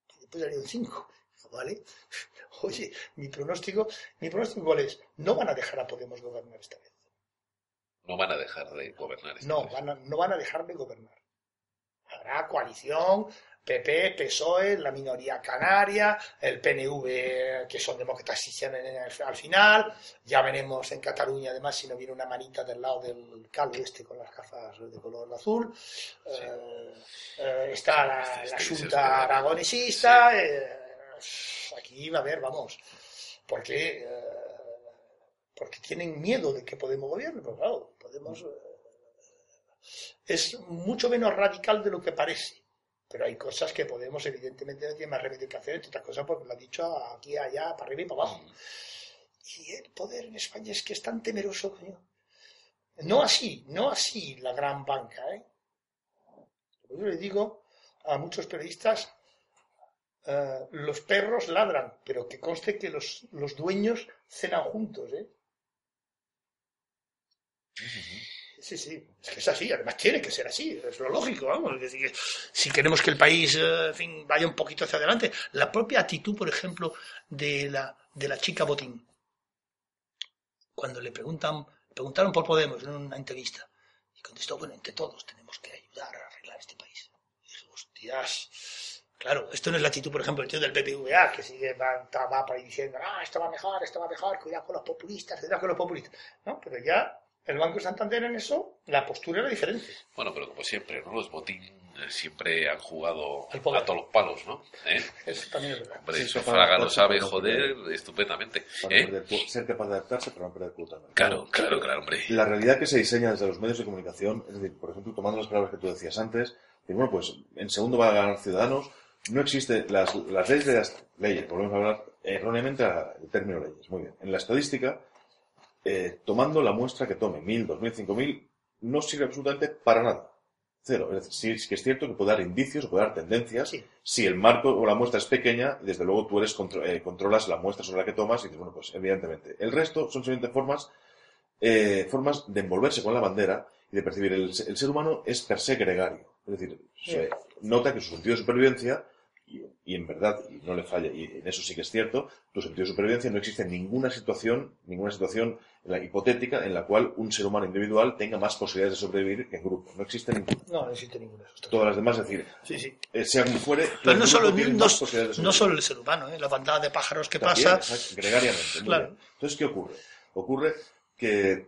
que después salieron cinco. ¿Vale? [laughs] Oye, mi pronóstico, mi pronóstico cuál es, no van a dejar a Podemos gobernar esta vez. No van a dejar de gobernar. esta No, vez. van a- no van a dejar de gobernar. Habrá coalición, PP, PSOE, la minoría canaria, el PNV, que son demócratas al final. Ya veremos en Cataluña, además, si no viene una manita del lado del calvo este con las gafas de color azul. Eh, eh, está la, Este- la este Junta aragonesista. eh, aquí va a haber, vamos, porque, porque tienen miedo de que Podemos gobierne. Pero claro, Podemos es mucho menos radical de lo que parece. Pero hay cosas que Podemos, evidentemente, no tiene más remedio que hacer, entre otras cosas, porque lo ha dicho aquí, allá, para arriba y para abajo. Y el poder en España es que es tan temeroso, coño. No así, no así la gran banca, ¿eh? Yo le digo a muchos periodistas, eh, los perros ladran, pero que conste que los, los dueños cenan juntos, ¿eh? Sí, sí, es que es así, además tiene que ser así, es lo lógico, vamos. decir, si queremos que el país eh, vaya un poquito hacia adelante, la propia actitud, por ejemplo, de la, de la chica Botín, cuando le preguntan, preguntaron por Podemos en una entrevista, y contestó, bueno, entre todos tenemos que ayudar a arreglar este país. Y hostias, claro, esto no es la actitud, por ejemplo, el tío del PPVA, que sigue, va, va por ahí diciendo, ah, esto va mejor, esto va mejor, cuidado con los populistas, cuidado con los populistas. No, pero ya el Banco Santander en eso, la postura era diferente. Bueno, pero como siempre, ¿no? Los botín eh, siempre han jugado a todos los palos, ¿no? ¿Eh? Eso también es verdad. Hombre, Sí, eso eso para Fraga lo sabe para no joder estupendamente. Para no ¿Eh? ser capaz de adaptarse, pero no perder de mercado. Claro, claro, claro, hombre. La realidad que se diseña desde los medios de comunicación, es decir, por ejemplo, tomando las palabras que tú decías antes, que bueno, pues en segundo va a ganar Ciudadanos, no existe las, las leyes de las leyes, volvemos a hablar erróneamente al término leyes, muy bien. En la estadística, eh, tomando la muestra que tome, 1000, 2000, 5000, no sirve absolutamente para nada. Cero. Es decir, sí que es cierto que puede dar indicios, o puede dar tendencias, Sí. si el marco o la muestra es pequeña, desde luego tú eres contro- eh, controlas la muestra sobre la que tomas y dices, bueno, pues evidentemente. El resto son simplemente formas, eh, formas de envolverse con la bandera y de percibir. El, el ser humano es per se gregario. Es decir, se nota que su sentido de supervivencia, y, y en verdad, y no le falla, y en eso sí que es cierto, tu sentido de supervivencia no existe ninguna situación, ninguna situación en la- hipotética en la cual un ser humano individual tenga más posibilidades de sobrevivir que en grupo. No existe ninguna. No, no existe esos. Todas las demás, es decir, Sí, sí. eh, sea como fuere, Pero no solo, tiene no, más posibilidades de no sobrevivir. solo el ser humano, ¿eh? la bandada de pájaros que También, pasa. exacto, gregariamente. Claro. Entonces, ¿qué ocurre? Ocurre que,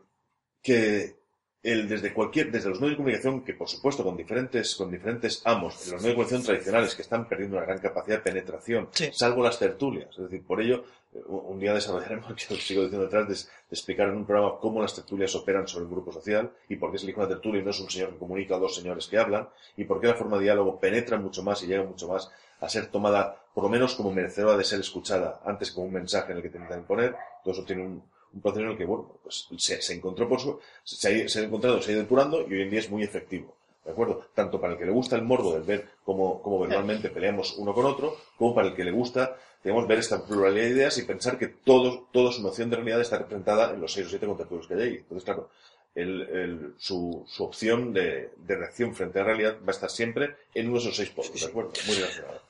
que el, desde cualquier, desde los medios de comunicación, que por supuesto con diferentes, con diferentes amos, los medios de comunicación tradicionales que están perdiendo una gran capacidad de penetración, Sí. salvo las tertulias. Es decir, por ello, eh, un día desarrollaremos, [laughs] que os sigo diciendo detrás, de, de explicar en un programa cómo las tertulias operan sobre el grupo social y por qué se elige una tertulia y no es un señor que comunica o dos señores que hablan y por qué la forma de diálogo penetra mucho más y llega mucho más a ser tomada, por lo menos como merecedora de ser escuchada, antes que como un mensaje en el que te intentan imponer. Todo eso tiene un, un proceso en el que, bueno, pues se, se encontró por su, se ha, se ha encontrado, se ha ido depurando y hoy en día es muy efectivo. ¿De acuerdo? Tanto para el que le gusta el morbo del ver cómo, cómo verbalmente peleamos uno con otro, como para el que le gusta, digamos, ver esta pluralidad de ideas y pensar que todo, toda su noción de realidad está representada en los seis o siete contertulios que hay ahí. Entonces, claro, el, el- su, su opción de, de reacción frente a la realidad va a estar siempre en uno de esos seis polos, ¿de acuerdo? Muy relacionado.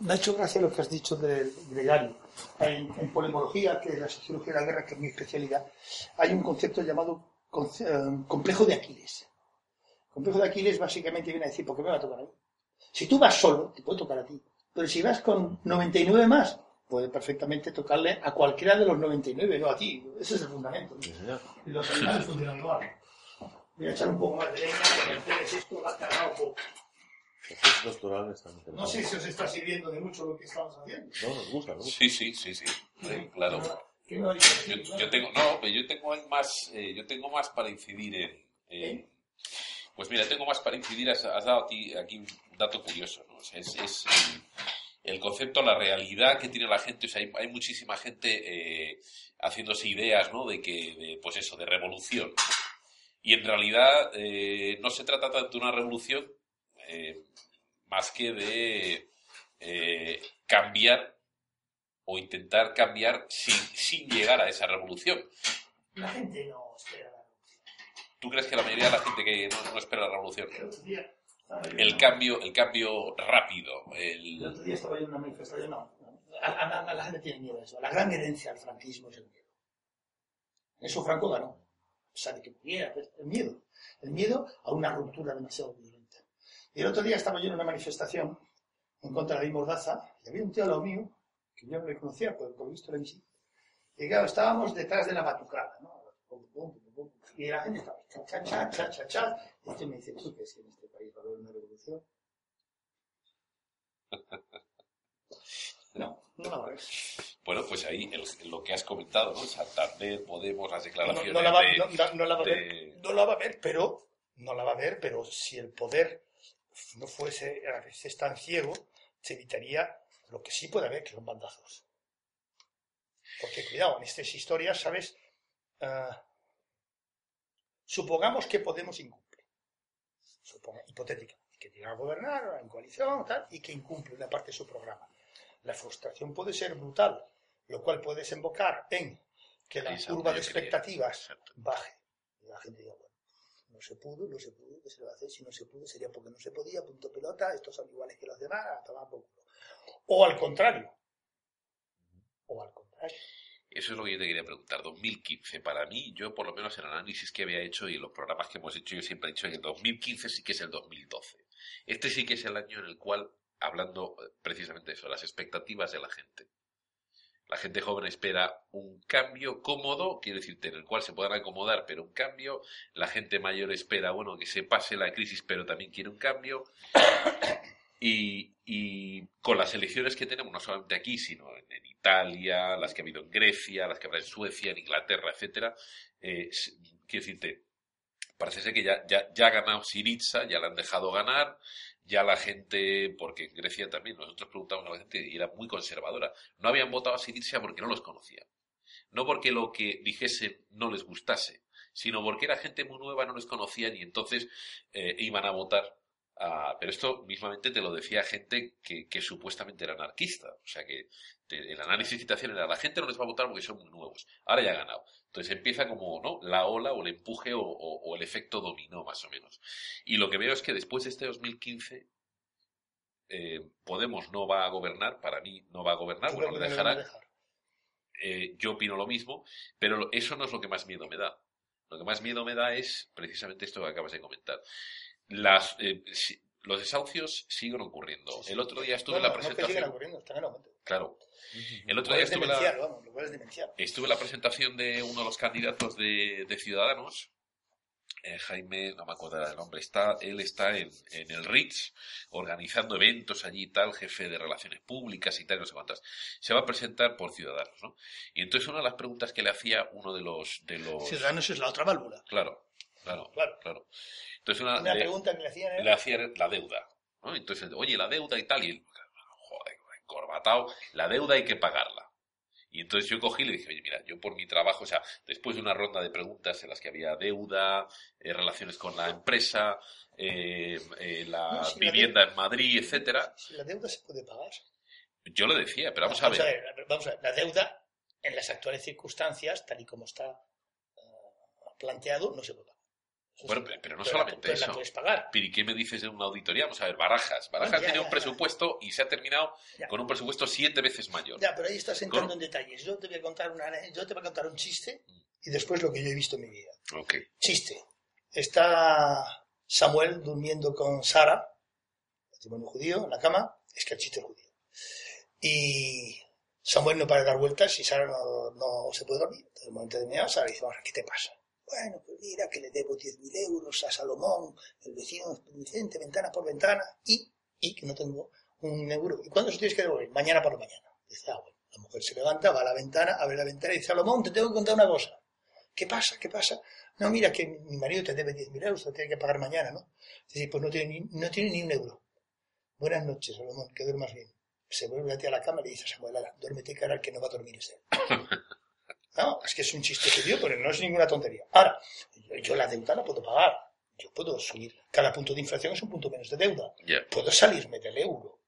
Me ha hecho gracia lo que has dicho del gregario. En, en polemología, que es la sociología de la guerra, que es mi especialidad, hay un concepto llamado conce- eh, complejo de Aquiles. complejo de Aquiles básicamente viene a decir, ¿por qué me va a tocar a mí? Si tú vas solo, te puede tocar a ti. Pero si vas con 99 más, puede perfectamente tocarle a cualquiera de los 99, no a ti. Ese es el fundamento. ¿no? Sí, los animales funcionan igual. Voy a echar un poco más de leña, porque el esto ha cargado poco. Doctorales están No sé si os está sirviendo de mucho lo que estamos haciendo. No, nos gusta, nos gusta. Sí, sí, sí, sí. Sí, claro. ¿Qué me vais a Yo, yo tengo, no, pero yo tengo más, eh, yo tengo más para incidir en, en- pues mira, tengo más para incidir, has, has dado aquí un dato curioso, ¿no? O sea, es, es el, el concepto, la realidad que tiene la gente, o sea, hay, hay muchísima gente eh, haciéndose ideas, ¿no? De que, de, pues eso, de revolución. Y en realidad eh, no se trata tanto de una revolución, eh, más que de eh, cambiar o intentar cambiar sin, sin llegar a esa revolución. La gente no espera. ¿Tú crees que la mayoría de la gente que no, no espera la revolución? El cambio, el cambio rápido, El el, otro día estaba yo en una manifestación. No, a, a- a la gente tiene miedo a eso. La gran herencia del franquismo es el miedo. Eso Franco ganó. sabe que pudiera, pero el miedo. El miedo a una ruptura demasiado violenta. Y el otro día estaba yo en una manifestación en contra de la ley Mordaza y había un tío al lado mío que yo no le conocía, por, por visto la visita. Y claro, estábamos detrás de la batucada, ¿no? Y la gente estaba cha, cha, cha, cha, cha, cha. Y este me dice, ¿tú que en este país va a haber una revolución? No, no la va a haber. Bueno, pues ahí el- lo que has comentado, ¿no? Santander, Podemos, las declaraciones no la va, de- no- no- no la va a ver. de- No la va a ver, pero no la va a ver, pero si el poder no fuese a veces tan ciego, se evitaría lo que sí puede haber, que son bandazos. Porque cuidado, en estas historias, ¿sabes? Ah, supongamos que Podemos incumple. Suponga, hipotéticamente, que llega a gobernar en coalición tal, y que incumple una parte de su programa. La frustración puede ser brutal, lo cual puede desembocar en que la curva de expectativas baje. Y la gente diga, no se pudo, no se pudo, ¿qué se le va a hacer? Si no se pudo sería porque no se podía, punto pelota, estos son iguales que los demás, a tomar por. O al contrario. O al contrario. Eso es lo que yo te quería preguntar. 2015, para mí, yo por lo menos el análisis que había hecho y los programas que hemos hecho, yo siempre he dicho que el 2015 sí que es el 2012. Este sí que es el año en el cual, hablando eh, precisamente de eso, las expectativas de la gente. La gente joven espera un cambio cómodo, quiere decirte, en el cual se puedan acomodar, pero un cambio. La gente mayor espera, bueno, que se pase la crisis, pero también quiere un cambio. Y, y con las elecciones que tenemos, no solamente aquí, sino en, Italia, las que ha habido en Grecia, las que habrá en Suecia, en Inglaterra, etcétera, eh, quiero decirte, parece ser que ya, ya, ya ha ganado Siriza, ya la han dejado ganar, ya la gente, porque en Grecia también nosotros preguntamos a la gente y era muy conservadora, no habían votado a Siriza porque no los conocían. No porque lo que dijesen no les gustase, sino porque era gente muy nueva, no les conocían y entonces eh, iban a votar. a- pero esto mismamente te lo decía gente que, supuestamente era anarquista. O sea que te- el análisis de citación era la gente no les va a votar porque son muy nuevos. Ahora ya ha ganado. Entonces empieza como ¿no? la ola o el empuje o, o- o el efecto dominó más o menos. Y lo que veo es que después de este 2015 eh, Podemos no va a gobernar, para mí no va a gobernar, bueno, no le van a dejarán. dejar. Eh, yo opino lo mismo, pero eso no es lo que más miedo me da. Lo que más miedo me da es precisamente esto que acabas de comentar. Las, eh, si- los desahucios siguen ocurriendo. Sí, sí. El otro día estuve No, en la no, no que siguen presentación. ocurriendo, están en aumento. claro. El otro día es estuve la, vamos, estuve la presentación de uno de los candidatos de, de Ciudadanos. eh, Jaime, no me acuerdo del nombre, está, él está en, en el Ritz organizando eventos allí y tal, jefe de relaciones públicas y tal, no sé cuántas. Se va a presentar por Ciudadanos, ¿no? Y entonces una de las preguntas que le hacía uno de los, de los, Ciudadanos es la otra válvula. Claro, claro, Claro. claro. Entonces una, Una le, pregunta que le hacían era, le hacía la deuda, ¿no? Entonces, oye, la deuda y tal, y encorbatado, la deuda hay que pagarla. Y entonces yo cogí y le dije, oye, mira, yo por mi trabajo, o sea, después de una ronda de preguntas en las que había deuda, eh, relaciones con la empresa, eh, eh, la No, sí, la vivienda en Madrid, etcétera, si la deuda se puede pagar. yo le decía, pero vamos a ver, Vamos a ver, la deuda en las actuales circunstancias, tal y como está planteado, no se puede pagar. Bueno, pero no la- solamente pero la eso. puedes pagar. pero ¿y qué me dices de una auditoría? Vamos a ver, Barajas. Barajas ya, ya, un ya. presupuesto y se ha terminado con un presupuesto siete veces mayor. Ya, pero ahí estás entrando Con- en detalles. Yo te voy a contar una, yo te voy a contar un chiste y después lo que yo he visto en mi vida. Ok. Chiste. Está Samuel durmiendo con Sara, matrimonio judío, en la cama. Es que el chiste es judío. Y Samuel no para de dar vueltas y Sara no, no se puede dormir. En el momento determinado Sara dice, "Vamos, ¿qué te pasa? Bueno, pues mira que le debo 10.000 euros a Salomón, el vecino Vicente, ventana por ventana, y, y que no tengo un euro. ¿Y cuándo se tienes que devolver? Mañana por mañana. Dice, ah, bueno. La mujer se levanta, va a la ventana, abre la ventana y dice, Salomón, te tengo que contar una cosa. ¿Qué pasa? ¿Qué pasa? No, mira que mi marido te debe 10.000 euros, te tiene que pagar mañana, ¿no? Dice, pues no tiene, ni, no tiene ni un euro. Buenas noches, Salomón, que duermas bien. Se vuelve a ti a la cama y dice a Samuel, "Ala, duérmete cara, que no va a dormir es [laughs] es que es un chiste serio, pero no es ninguna tontería. Ahora, yo, la deuda la puedo pagar. Yo puedo subir. Cada punto de inflación es un punto menos de deuda. Puedo salirme del euro.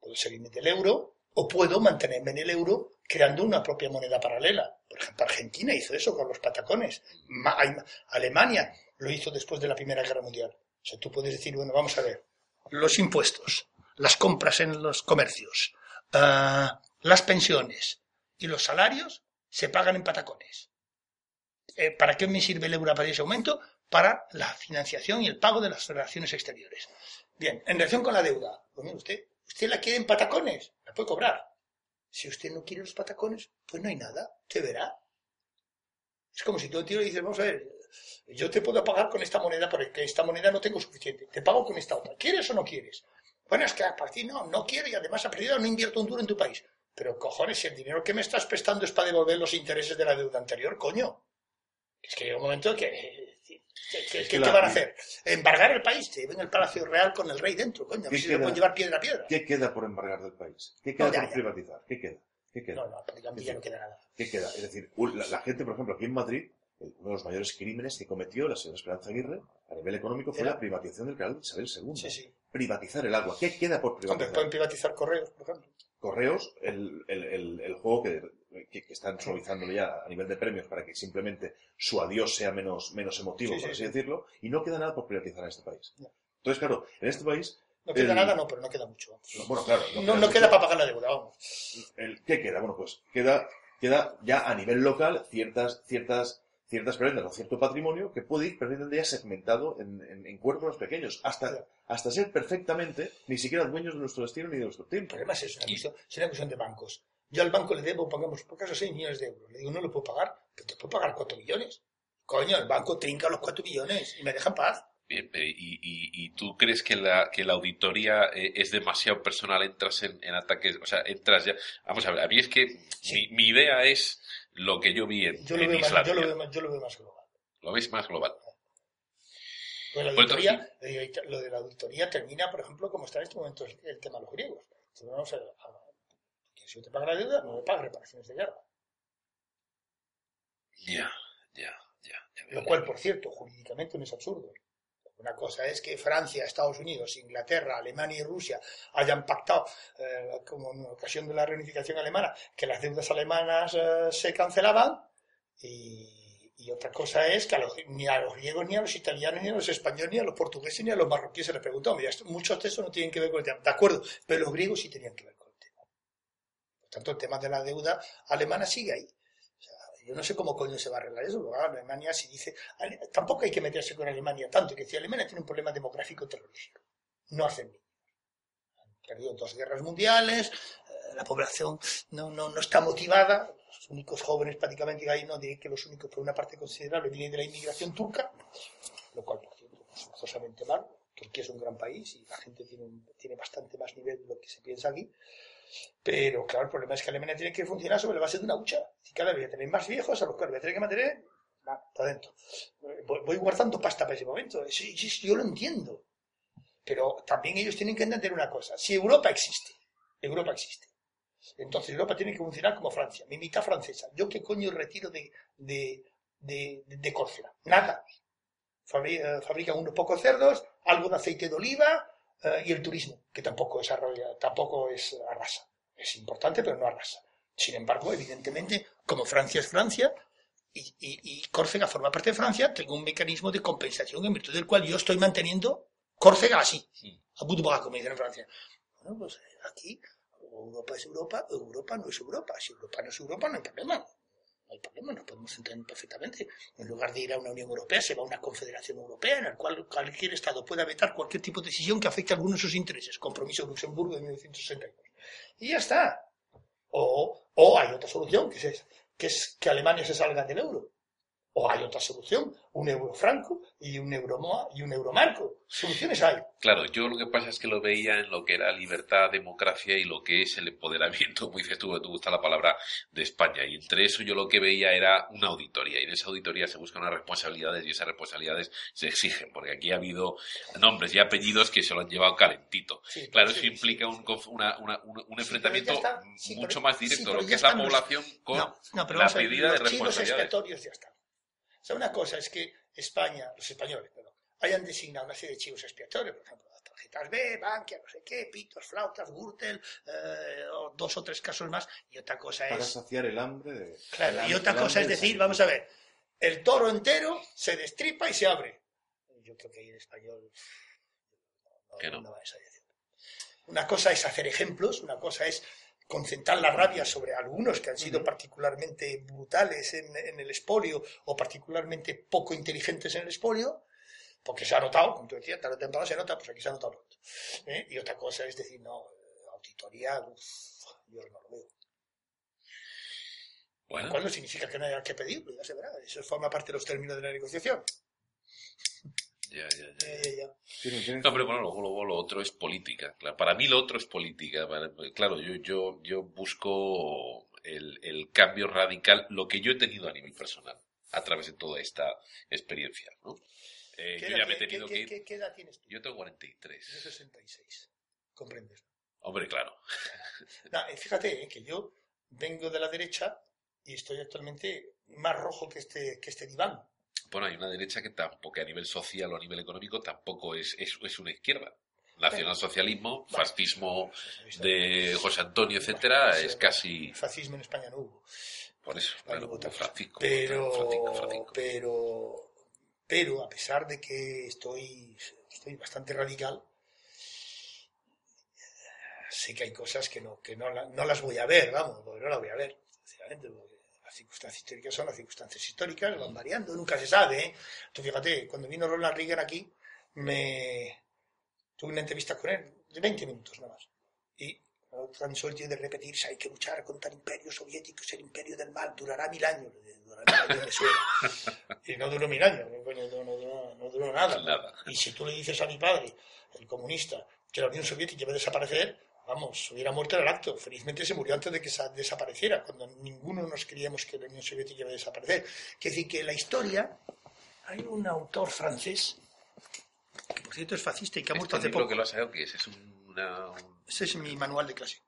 Puedo salirme del euro o puedo mantenerme en el euro creando una propia moneda paralela. Por ejemplo, Argentina hizo eso con los patacones. Ma- Alemania lo hizo después de la Primera Guerra Mundial. O sea, tú puedes decir, bueno, vamos a ver, los impuestos, las compras en los comercios, ah, las pensiones y los salarios se pagan en patacones. eh, ¿para qué me sirve el euro para ese aumento? Para la financiación y el pago de las relaciones exteriores. Bien, en relación con la deuda, pues mire usted, usted la quiere en patacones, la puede cobrar. Si usted no quiere los patacones, pues no hay nada, usted verá. Es como si tú el tío le dices, vamos a ver, yo te puedo pagar con esta moneda porque esta moneda no tengo suficiente, te pago con esta otra, ¿quieres o no quieres? Bueno, es que a partir no, no quiero y además a perdido no invierto un duro en tu país. Pero cojones, si el dinero que me estás prestando es para devolver los intereses de la deuda anterior, coño. Es que llega un momento que... ¿Qué, qué- van a hacer? ¿Embargar el país? Te lleven el Palacio Real con el rey dentro, coño. A ver ¿Qué si le queda? pueden llevar piedra a piedra. ¿Qué queda por embargar del país? ¿Qué queda No, ya, por ya. privatizar? ¿Qué queda? ¿Qué queda? No, no, prácticamente ya no queda nada. ¿Qué queda? Es decir, la, la gente, por ejemplo, aquí en Madrid, uno de los mayores crímenes que cometió la señora Esperanza Aguirre a nivel económico fue Era- la privatización del canal de Isabel II. Sí, sí. Privatizar el agua. ¿Qué queda por Hombre, privatizar? pueden privatizar correos, por ejemplo. Correos, el, el- el- el juego que, que- que están suavizándolo ya a nivel de premios para que simplemente su adiós sea menos, menos emotivo, Sí, por sí, así sí. decirlo, y no queda nada por privatizar en este país. No. Entonces, claro, en este país, No queda El- nada, no, pero no queda mucho. no, bueno, claro, No, no queda para pagar la deuda, vamos. el- ¿qué queda? Bueno, pues queda, queda ya a nivel local ciertas, ciertas, ciertas prendas o cierto patrimonio que puede ir perdiendo ya segmentado en, en, en cuerpos pequeños, hasta, hasta ser perfectamente ni siquiera dueños de nuestro destino ni de nuestro El tiempo. problema es eso, cuestión, es una cuestión de bancos. Yo al banco le debo, pongamos por caso, 6 millones de euros. Le digo, no lo puedo pagar, pero te puedo pagar 4 millones. Coño, el banco trinca los 4 millones y me deja en paz. Bien, pero ¿y, y, y tú crees que la, que la auditoría eh, es demasiado personal? Entras en, en ataques, o sea, entras ya. Vamos a ver, a mí es que Sí. mi, mi idea es lo que yo vi en, Yo lo, en veo más, yo, lo veo más, yo lo veo más global. Lo ves más global. Pues la auditoría, eh, lo de la auditoría termina, por ejemplo, como está en este momento el, el tema de los griegos. Si yo te pago la deuda, no me pagas reparaciones de guerra. Ya, ya, ya. ya. Lo cual, por cierto, jurídicamente no es absurdo. Una cosa es que Francia, Estados Unidos, Inglaterra, Alemania y Rusia hayan pactado, eh, como en ocasión de la reunificación alemana, que las deudas alemanas eh, se cancelaban. Y, otra cosa es que a los- ni a los griegos, ni a los italianos, ni a los españoles, ni a los portugueses, ni a los marroquíes se les preguntó. Mira, muchos de esos no tienen que ver con el tema. De acuerdo, pero los griegos sí tenían que ver con el tema. Por tanto, el tema de la deuda alemana sigue ahí. Yo no sé cómo coño se va a arreglar eso. claro, Alemania si dice... Tampoco hay que meterse con Alemania tanto, que si Alemania tiene un problema demográfico terrorífico. No hacen niños. Han perdido dos guerras mundiales, eh, la población no, no, no está motivada, los únicos jóvenes prácticamente hay, no diré que los únicos, por una parte considerable, vienen de la inmigración turca, lo cual, por cierto, es forzosamente mal. Turquía es un gran país y la gente tiene, tiene bastante más nivel de lo que se piensa aquí. Pero claro, el problema es que Alemania tiene que funcionar sobre la base de una hucha. Y cada vez tener más viejos a los cuales voy a tener que mantener nada, para adentro. Voy, voy guardando pasta para ese momento. Yo lo entiendo. Pero también ellos tienen que entender una cosa. Si Europa existe, Europa existe. Entonces Europa tiene que funcionar como Francia, mi mitad francesa. ¿Yo qué coño retiro de, de, de, de- Córcega? Nada. Fabri- eh, fabrican unos pocos cerdos, algo de aceite de oliva y el turismo, que tampoco es, arrolla- tampoco es arrasa. Es importante, pero no arrasa. Sin embargo, evidentemente, como Francia es Francia y, y- y Córcega forma parte de Francia, tengo un mecanismo de compensación en virtud del cual yo estoy manteniendo Córcega así, a bout como dicen en Francia. Bueno, pues eh, aquí Europa es Europa, Europa no es Europa. Si Europa no es Europa, no hay problema. Hay problema, nos podemos entender perfectamente. En lugar de ir a una Unión Europea, se va a una Confederación Europea en la cual cualquier Estado pueda vetar cualquier tipo de decisión que afecte a alguno de sus intereses. Compromiso de Luxemburgo de 1962. Y ya está. O, o hay otra solución, que es, que es que Alemania se salga del euro. O hay otra solución, un euro franco y un euro MOA y un euro marco. Soluciones hay. Claro, yo lo que pasa es que lo veía en lo que era libertad, democracia y lo que es el empoderamiento, [laughs] como dices tú, te gusta la palabra de España. Y entre eso yo lo que veía era una auditoría. Y en esa auditoría se buscan unas responsabilidades y esas responsabilidades se exigen. Porque aquí ha habido nombres y apellidos que se lo han llevado calentito. Sí, Claro, sí, eso sí. implica un, conf- una- una- un, un Sí, pero enfrentamiento está. Mucho más directo, lo que es la población con No, no, pero la medida de responsabilidades. ya están. O sea, una cosa es que España, los españoles, perdón, hayan designado una serie de chivos expiatorios, por ejemplo, las tarjetas B, Bankia, no sé qué, pitos, flautas, Gürtel, eh, o dos o tres casos más, y otra cosa Para es... saciar el hambre de... Claro, el y otra cosa es de decir, vamos a ver, el toro entero se destripa y se abre. Yo creo que ahí en español no, Que no. va esa dirección. Una cosa es hacer ejemplos, una cosa es concentrar la rabia sobre algunos que han sido particularmente brutales en, en el expolio o particularmente poco inteligentes en el expolio, porque se ha notado, como tú decías, tarde o temprano se nota, pues aquí se ha notado. ¿eh? Y otra cosa es decir, no, auditoría, uf, yo no lo veo. Bueno, Lo cual no significa que no haya que pedirlo, ya se verá. Eso forma parte de los términos de la negociación. Ya, ya, ya. No, pero bueno, luego, luego lo otro es política. Claro, para mí lo otro es política. Para- Claro, yo, yo, yo busco el, el cambio radical, lo que yo he tenido a nivel personal, a través de toda esta experiencia. ¿no? Eh, ¿Qué yo edad ya me he tenido qué- que ir. qué- qué edad tienes tú? Yo tengo Yo 43. 66. ¿Comprendes? Hombre, claro. No, eh, fíjate eh, que yo vengo de la derecha y estoy actualmente más rojo que este, que este diván. Bueno, hay una derecha que tampoco, a nivel social o a nivel económico, tampoco es, es, es una izquierda. Nacionalsocialismo, fascismo de José Antonio, etcétera, es casi. Fascismo en España no hubo. Por eso, claro, cosa. Francisco. Pero, Francisco, Francisco. pero, pero a pesar de que estoy, estoy bastante radical, sé que hay cosas que no, que no, no las voy a ver, vamos, porque no las voy a ver, porque las circunstancias históricas son las circunstancias históricas, van variando, nunca se sabe, ¿eh? Tú fíjate, cuando vino Ronald Reagan aquí, me tuve una entrevista con él de 20 minutos nada más. Y cansó el tío de repetir, hay que luchar contra el imperio soviético, es el imperio del mal, durará mil años. Durará mil años, me suena. [laughs] Y no duró mil años, no, coño, no, no duró, no duró nada. Nada. Y si tú le dices a mi padre, el comunista, que la Unión Soviética iba a desaparecer, vamos, hubiera muerto en el acto. Felizmente se murió antes de que sa- desapareciera, cuando ninguno nos creíamos que la Unión Soviética iba a desaparecer. Que decir que la historia, hay un autor francés, que por cierto es fascista y que ha muerto Este hace poco. que lo sacado, que es? Es una... un- Ese es mi manual de clase.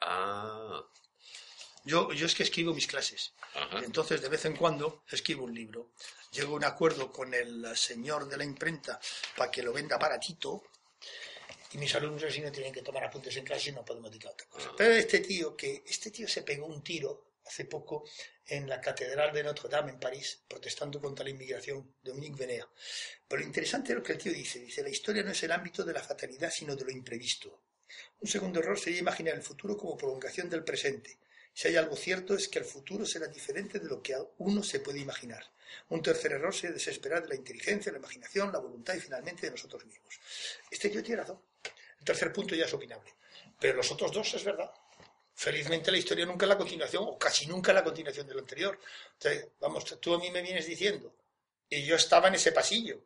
Ah, Yo, yo es que escribo mis clases. ajá. Entonces, de vez en cuando, escribo un libro. Llego a un acuerdo con el señor de la imprenta para que lo venda baratito. Y mis alumnos así no tienen que tomar apuntes en clase y no podemos dedicar a otra cosa. Pero este tío, que este tío se pegó un tiro hace poco en la Catedral de Notre Dame en París, protestando contra la inmigración, Dominique Venea. Pero lo interesante es lo que el tío dice. Dice, la historia no es el ámbito de la fatalidad, sino de lo imprevisto. Un segundo error sería imaginar el futuro como prolongación del presente. Si hay algo cierto es que el futuro será diferente de lo que uno se puede imaginar. Un tercer error sería desesperar de la inteligencia, la imaginación, la voluntad y finalmente de nosotros mismos. Este tío tiene razón. El tercer punto ya es opinable. Pero los otros dos es verdad. Felizmente la historia nunca es la continuación, o casi nunca es la continuación de anterior. Vamos, tú a mí me vienes diciendo, y yo estaba en ese pasillo.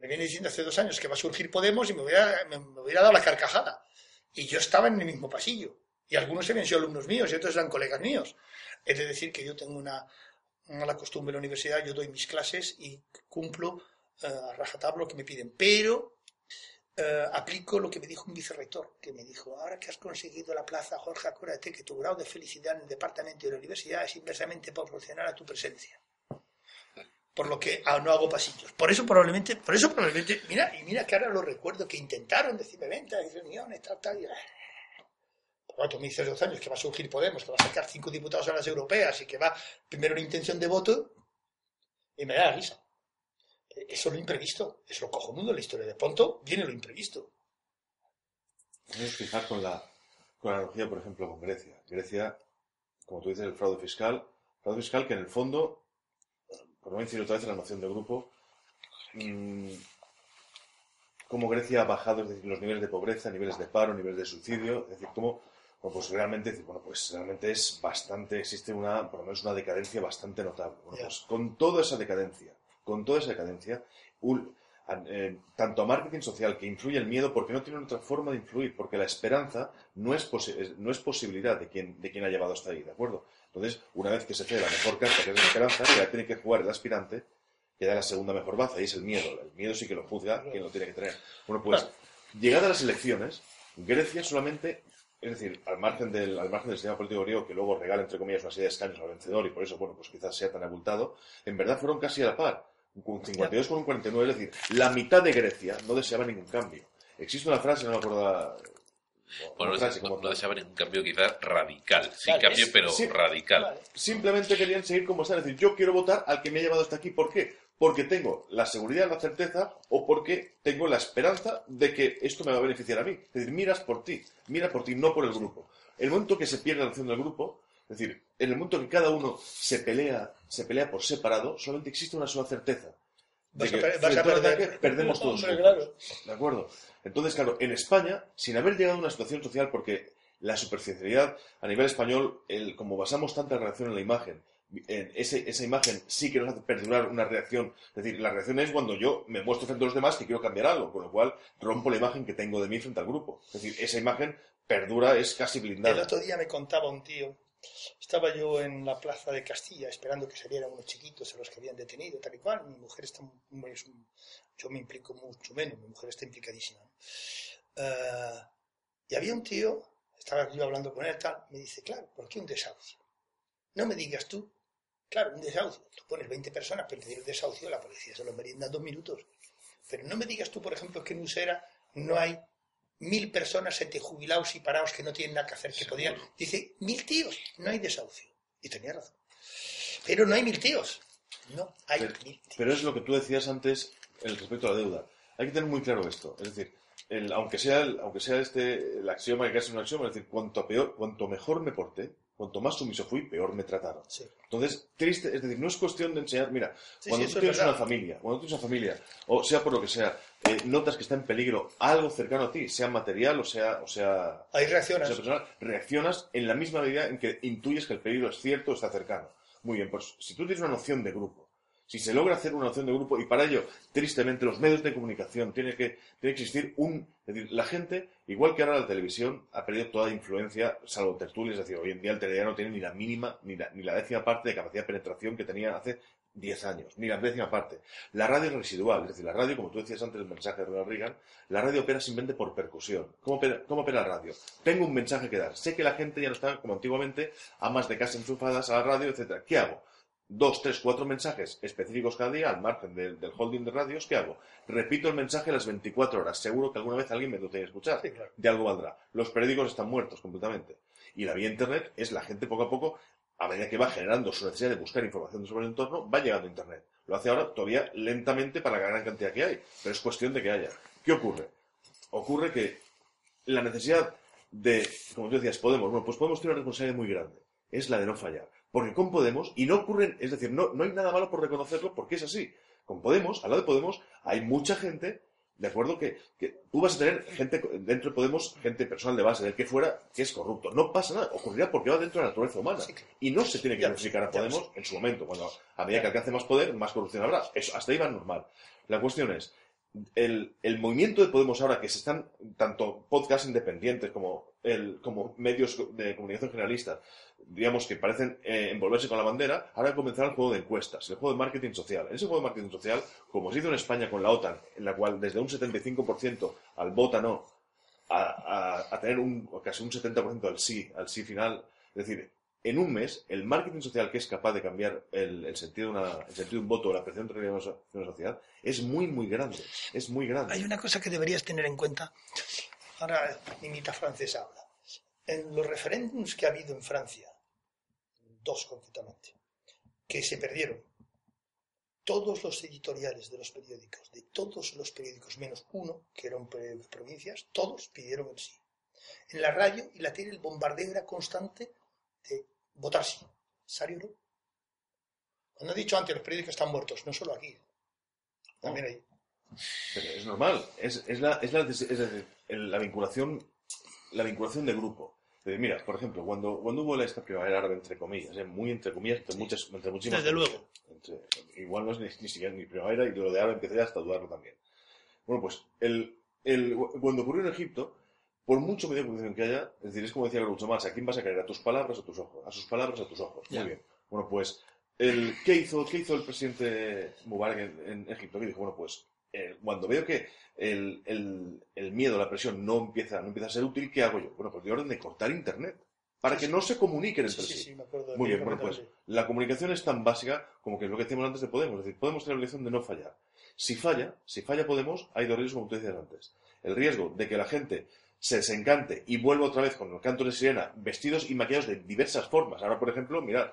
Me vienes diciendo hace dos años que va a surgir Podemos y me hubiera, dado la carcajada. Y yo estaba en el mismo pasillo. Y algunos habían sido alumnos míos y otros eran colegas míos. Es de decir que yo tengo una, una costumbre en la universidad, yo doy mis clases y cumplo eh, a rajatabla lo que me piden. Pero eh, aplico lo que me dijo un vicerrector, que me dijo, ahora que has conseguido la plaza, Jorge, acuérdate que tu grado de felicidad en el departamento de la universidad es inversamente proporcional a tu presencia. Por lo que ah, no hago pasillos. Por eso probablemente, por eso probablemente, mira, y mira que ahora lo recuerdo, que intentaron decirme, venta, hay reuniones, tal, tal, y, tú me dices dos años que va a surgir Podemos, que va a sacar cinco diputados a las europeas y que va primero una intención de voto, y me da la risa. Eso es lo imprevisto, es lo cojonudo de la historia. De pronto viene lo imprevisto. Podemos fijar con la, con la analogía, por ejemplo, con Grecia. Grecia, como tú dices, el fraude fiscal. Fraude fiscal que en el fondo, por no decir otra vez la noción de grupo, mm, cómo Grecia ha bajado es decir, los niveles de pobreza, niveles de paro, niveles de suicidio, es decir, cómo bueno, pues realmente, bueno, pues realmente es bastante, existe una, por lo menos una decadencia bastante notable. Bueno, pues con toda esa decadencia, con toda esa decadencia, un- a- eh, tanto a marketing social que influye el miedo porque no tiene otra forma de influir, porque la esperanza no es, no es posibilidad de quien, de quien ha llevado hasta ahí, ¿de acuerdo? Entonces, una vez que se cede la mejor carta, que es la esperanza, que la tiene que jugar el aspirante, queda la segunda mejor baza, y es el miedo. El miedo sí que lo juzga quien lo tiene que tener. Bueno, pues, llegadas las elecciones, Grecia solamente, es decir, al margen del, al margen del sistema político griego, que luego regala, entre comillas, una serie de escaños al vencedor, y por eso, bueno, pues quizás sea tan abultado, en verdad fueron casi a la par, un 52 con un 49, es decir, la mitad de Grecia no deseaba ningún cambio. Existe una frase, no me acuerdo la- Bueno, una no, frase no, como no deseaban ningún cambio quizás radical. Sin Vale, cambio, es- pero sí, radical. Vale. Simplemente querían seguir como están. Es decir, yo quiero votar al que me ha llevado hasta aquí. ¿Por qué? porque tengo la seguridad, la certeza o porque tengo la esperanza de que esto me va a beneficiar a mí. Es decir, miras por ti, mira por ti, no por el grupo. El momento que se pierde la acción del grupo, es decir, en el momento que cada uno se pelea, se pelea por separado, solamente existe una sola certeza. De que a perder. ataque perdemos todos Hombre, claro. ¿De acuerdo? Entonces, claro, en España, sin haber llegado a una situación social, porque la superficialidad a nivel español, el, como basamos tanta reacción en la imagen, en ese- esa imagen sí que nos hace perdurar una reacción. Es decir, la reacción es cuando yo me muestro frente a los demás que quiero cambiar algo, con lo cual rompo la imagen que tengo de mí frente al grupo. Es decir, esa imagen perdura, es casi El blindada. otro día me contaba un tío, estaba yo en la plaza de Castilla esperando que salieran unos chiquitos a los que habían detenido, tal y cual. Mi mujer está yo me implico mucho menos, mi mujer está implicadísima. Eh, y había un tío, estaba yo hablando con él, tal, me dice, claro, ¿por qué un desahucio? No me digas tú, claro, un desahucio. Tú pones 20 personas para pedir el desahucio, la policía se lo merienda en dos minutos. Pero no me digas tú, por ejemplo, que en Usera no hay mil personas entre jubilados y parados que no tienen nada que hacer, que podían. Dice, mil tíos, no hay desahucio. Y tenía razón. Pero no hay mil tíos. No hay Pero, mil tíos. pero es lo que tú decías antes el respecto a la deuda. Hay que tener muy claro esto. Es decir, el- aunque sea, el, aunque sea este el axioma que casi es un axioma, es decir, cuanto, peor, cuanto mejor me porté, cuanto más sumiso fui, peor me trataron. Sí. Entonces, triste, es decir, no es cuestión de enseñar, mira, Sí, cuando sí, tú tienes una familia, cuando tú tienes una familia, o sea por lo que sea, eh, notas que está en peligro algo cercano a ti, sea material o sea, o sea, Ahí o reaccionas. sea personal, reaccionas en la misma medida en que intuyes que el peligro es cierto o está cercano. Muy bien, pues si tú tienes una noción de grupo, si se logra hacer una noción de grupo, y para ello, tristemente, los medios de comunicación, tiene que, tiene que existir un... Es decir, la gente, igual que ahora la televisión, ha perdido toda influencia, salvo tertulias, es decir, hoy en día el telediario no tiene ni la mínima, ni la, ni la décima parte de capacidad de penetración que tenía hace 10 años, ni la décima parte. La radio es residual, es decir, la radio, como tú decías antes del mensaje de Ronald Reagan, la radio opera simplemente por percusión. ¿Cómo opera, ¿Cómo la radio? Tengo un mensaje que dar. Sé que la gente ya no está como antiguamente, amas de casa enchufadas a la radio, etcétera. ¿Qué hago? Dos, tres, cuatro mensajes específicos cada día, al margen del, del holding de radios, ¿qué hago? Repito el mensaje las 24 horas. Seguro que alguna vez alguien me lo tiene que escuchar. Sí, claro. De algo valdrá. Los periódicos están muertos completamente. Y la vía Internet es la gente poco a poco, a medida que va generando su necesidad de buscar información sobre el entorno, va llegando a Internet. Lo hace ahora todavía lentamente para la gran cantidad que hay, pero es cuestión de que haya. ¿Qué ocurre? Ocurre que la necesidad de, como tú decías, Podemos, bueno, pues Podemos tiene una responsabilidad muy grande. Es la de no fallar. Porque con Podemos, y no ocurren, es decir, no, no hay nada malo por reconocerlo porque es así. Con Podemos, al lado de Podemos, hay mucha gente, de acuerdo, que, que tú vas a tener gente dentro de Podemos, gente personal de base, del que fuera, que es corrupto. No pasa nada, ocurrirá porque va dentro de la naturaleza humana. Sí, claro. Y no se tiene que Ya, notificar a Podemos en su momento, cuando a medida que alcance más poder, más corrupción habrá. Eso, hasta ahí va normal. La cuestión es, el, el movimiento de Podemos ahora, que se están, tanto podcasts independientes como, el, como medios de comunicación generalistas, digamos que parecen eh, envolverse con la bandera, ahora va a comenzar el juego de encuestas, el juego de marketing social. En ese juego de marketing social, como se hizo en España con la OTAN, en la cual desde un 75% al vota no, a, a- a tener un, casi un 70% al sí, al sí final, es decir, en un mes, el marketing social que es capaz de cambiar el, sentido, de una, el sentido de un voto o la percepción de una sociedad es muy, muy grande. Es muy grande. Hay una cosa que deberías tener en cuenta. Ahora mi mitad francesa habla. En los referéndums que ha habido en Francia, dos concretamente, que se perdieron, todos los editoriales de los periódicos, de todos los periódicos, menos uno, que eran provincias, todos pidieron el sí. En la radio y la tele el bombardeo era constante de votar sí. ¿Salió no? Cuando he dicho antes, los periódicos están muertos, no solo aquí, también ahí. Pero es normal. Es, es la, es, la, es la vinculación la vinculación de grupo. Mira, por ejemplo, cuando, cuando hubo esta primavera árabe, entre comillas, ¿eh? muy entre comillas, entre, muchas, entre muchísimas Desde luego. Entre- igual no es ni, ni siquiera ni primavera y lo de árabe empecé ya hasta a dudarlo también. Bueno, pues el, el, cuando ocurrió en Egipto, por mucho medio de comunicación que haya, es decir, es como decía Groucho Marx, ¿a quién vas a creer? ¿A tus palabras o a tus ojos? A sus palabras o a tus ojos. Muy bien. Bueno, pues, el, ¿qué, hizo, ¿qué hizo el presidente Mubarak en, en Egipto? Que dijo, bueno, pues, eh, cuando veo que el, el, el miedo, la presión no empieza, no empieza a ser útil, ¿qué hago yo? Bueno, pues doy orden de cortar Internet. Para Sí, que no se comuniquen entre sí, sí. sí, me acuerdo de Muy bien, bueno, pues la comunicación es tan básica como que es lo que decíamos antes de Podemos. Es decir, Podemos tener la obligación de no fallar. Si falla, si falla Podemos, hay dos riesgos, como tú decías antes. El riesgo de que la gente se desencante y vuelva otra vez con los cantos de sirena, vestidos y maquillados de diversas formas. Ahora, por ejemplo, mirad,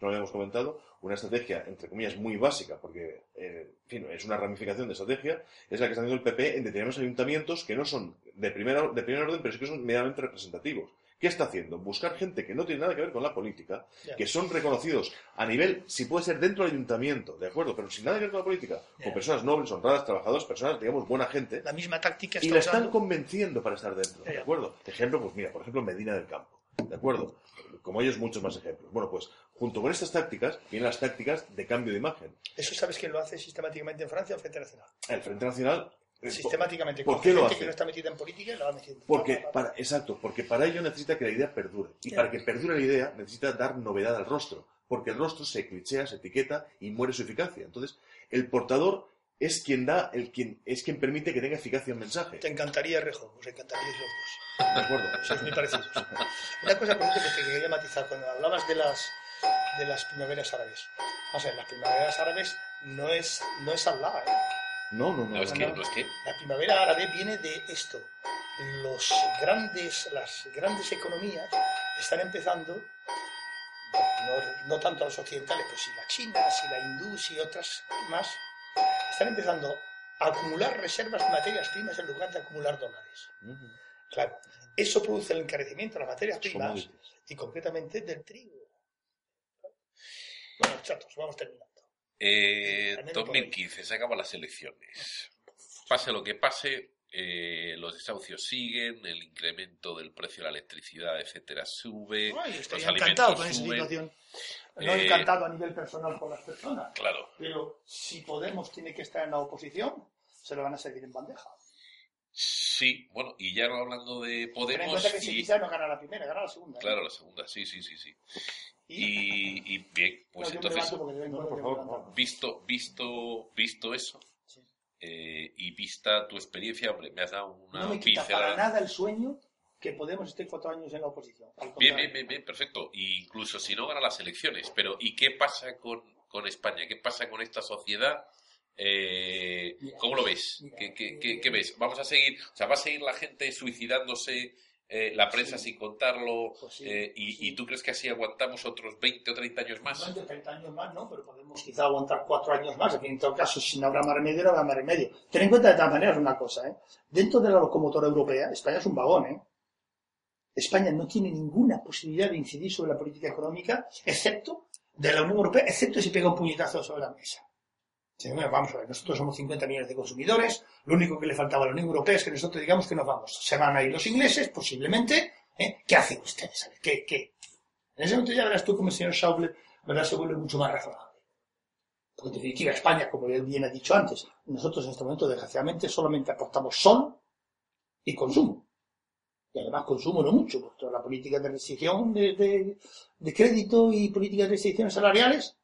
no lo habíamos comentado, una estrategia, entre comillas, muy básica, porque eh, es una ramificación de estrategia, es la que está haciendo el PP en determinados ayuntamientos que no son de, primera, de primer orden, pero sí que son medianamente representativos. ¿Qué está haciendo? Buscar gente que no tiene nada que ver con la política, que son reconocidos a nivel, si puede ser dentro del ayuntamiento, ¿de acuerdo? Pero sin nada que ver con la política, con personas nobles, honradas, trabajadoras, personas, digamos, buena gente, La misma táctica y la están convenciendo para estar dentro, ¿de acuerdo? Ejemplo, pues mira, por ejemplo, Medina del Campo, ¿de acuerdo? Como ellos, muchos más ejemplos. Bueno, pues junto con estas tácticas vienen las tácticas de cambio de imagen. ¿Eso sabes quién lo hace sistemáticamente en Francia o Frente Nacional? El Frente Nacional... eh, Sistemáticamente. ¿Por con qué lo gente hace? que no está metida en política la va metiendo. Porque Pa, pa, pa. para, exacto, porque para ello necesita que la idea perdure. Y para que perdure la idea necesita dar novedad al rostro. Porque el rostro se clichea, se etiqueta y muere su eficacia. Entonces, el portador es quien da, el quien, es quien permite que tenga eficacia el mensaje. Te encantaría Rejo, os encantaríais los dos. ¿De acuerdo? Sois muy parecidos. Una cosa, por ejemplo, que te quería matizar, cuando hablabas de las, de las primaveras árabes. O sea, las primaveras árabes no es, no es Allah, ¿eh? No, no, no. No, es que, no. es que. La primavera árabe viene de esto. Los grandes, las grandes economías están empezando, no, no tanto los occidentales, pero sí la China, sí la hindú, y otras más, están empezando a acumular reservas de materias primas en lugar de acumular dólares. Claro, eso produce el encarecimiento de las materias primas y concretamente del trigo. Bueno, chatos, vamos terminando. Eh, Al menos por 2015, se acaban las elecciones. Pase lo que pase, eh, los desahucios siguen, el incremento del precio de la electricidad, etcétera, sube, Ay, los estoy alimentos encantado con esa suben. situación. No Eh, encantado a nivel personal por las personas, Claro, pero si Podemos tiene que estar en la oposición, se lo van a servir en bandeja. sí, bueno, y ya no hablando de Ten en Podemos cuenta que y... Siriza no gana la primera, gana la segunda. ¿eh? Claro, la segunda, sí, sí, sí, sí. Y, Y, bien, pues No, entonces, No, por favor, visto, visto, visto eso, Sí. eh, y vista tu experiencia, hombre, me has dado una No me quita para pincelada. nada el sueño que Podemos esté cuatro años en la oposición. Bien, bien, bien, bien, perfecto. Y incluso si no gana las elecciones. Pero ¿y qué pasa con, con España? ¿Qué pasa con esta sociedad? Eh, Mira, ¿Cómo lo ves? mira, ¿Qué, qué, eh, qué- qué ves? ¿Vamos a seguir? O sea, ¿va a seguir la gente suicidándose, eh, la prensa Sí. sin contarlo? Pues sí, eh, y, sí. y tú crees que así aguantamos otros 20 o 30 años más? Durante 30 años más, ¿no? Pero podemos quizá aguantar cuatro años más. Aquí en todo caso, si no habrá más remedio, no habrá más remedio. Ten en cuenta de todas maneras una cosa, ¿eh? Dentro de la locomotora europea, España es un vagón, ¿eh? España no tiene ninguna posibilidad de incidir sobre la política económica, excepto de la Unión Europea, excepto si pega un puñetazo sobre la mesa. Vamos a ver, nosotros somos 50 millones de consumidores, lo único que le faltaba a la Unión Europea es que nosotros digamos que nos vamos. Se van a ir los ingleses, posiblemente. ¿eh? ¿Qué hacen ustedes? ¿qué, qué? En ese momento ya verás tú como el señor Schauble ¿verdad? se vuelve mucho más razonable. Porque en definitiva España, como bien ha dicho antes, nosotros en este momento desgraciadamente solamente aportamos sol y consumo. Y además consumo no mucho, porque toda la política de restricción de, de- de crédito y política de restricciones salariales.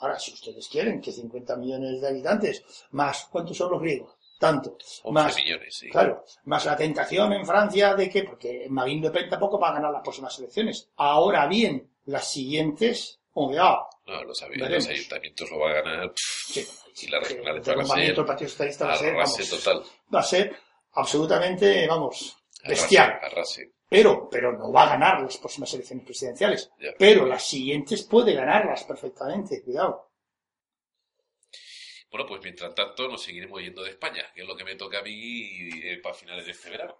Ahora, si ustedes quieren que 50 millones de habitantes, más, ¿cuántos son los griegos? Tanto. 11 Más, millones, sí. Claro, más la tentación en Francia de que, porque Marine Le Pen tampoco va a ganar las próximas elecciones. Ahora bien, las siguientes, on verá. No, los, los ayuntamientos lo va a ganar. pff, Sí, Y las regionales el van a derrumbamiento ser del Partido Socialista va a ser, arrase vamos, total. va a ser absolutamente, vamos, Arrase, bestial. arrase. Pero, pero no va a ganar las próximas elecciones presidenciales. Pero las siguientes puede ganarlas perfectamente, cuidado. Bueno, pues mientras tanto nos seguiremos yendo de España, que es lo que me toca a mí eh, para finales de este verano.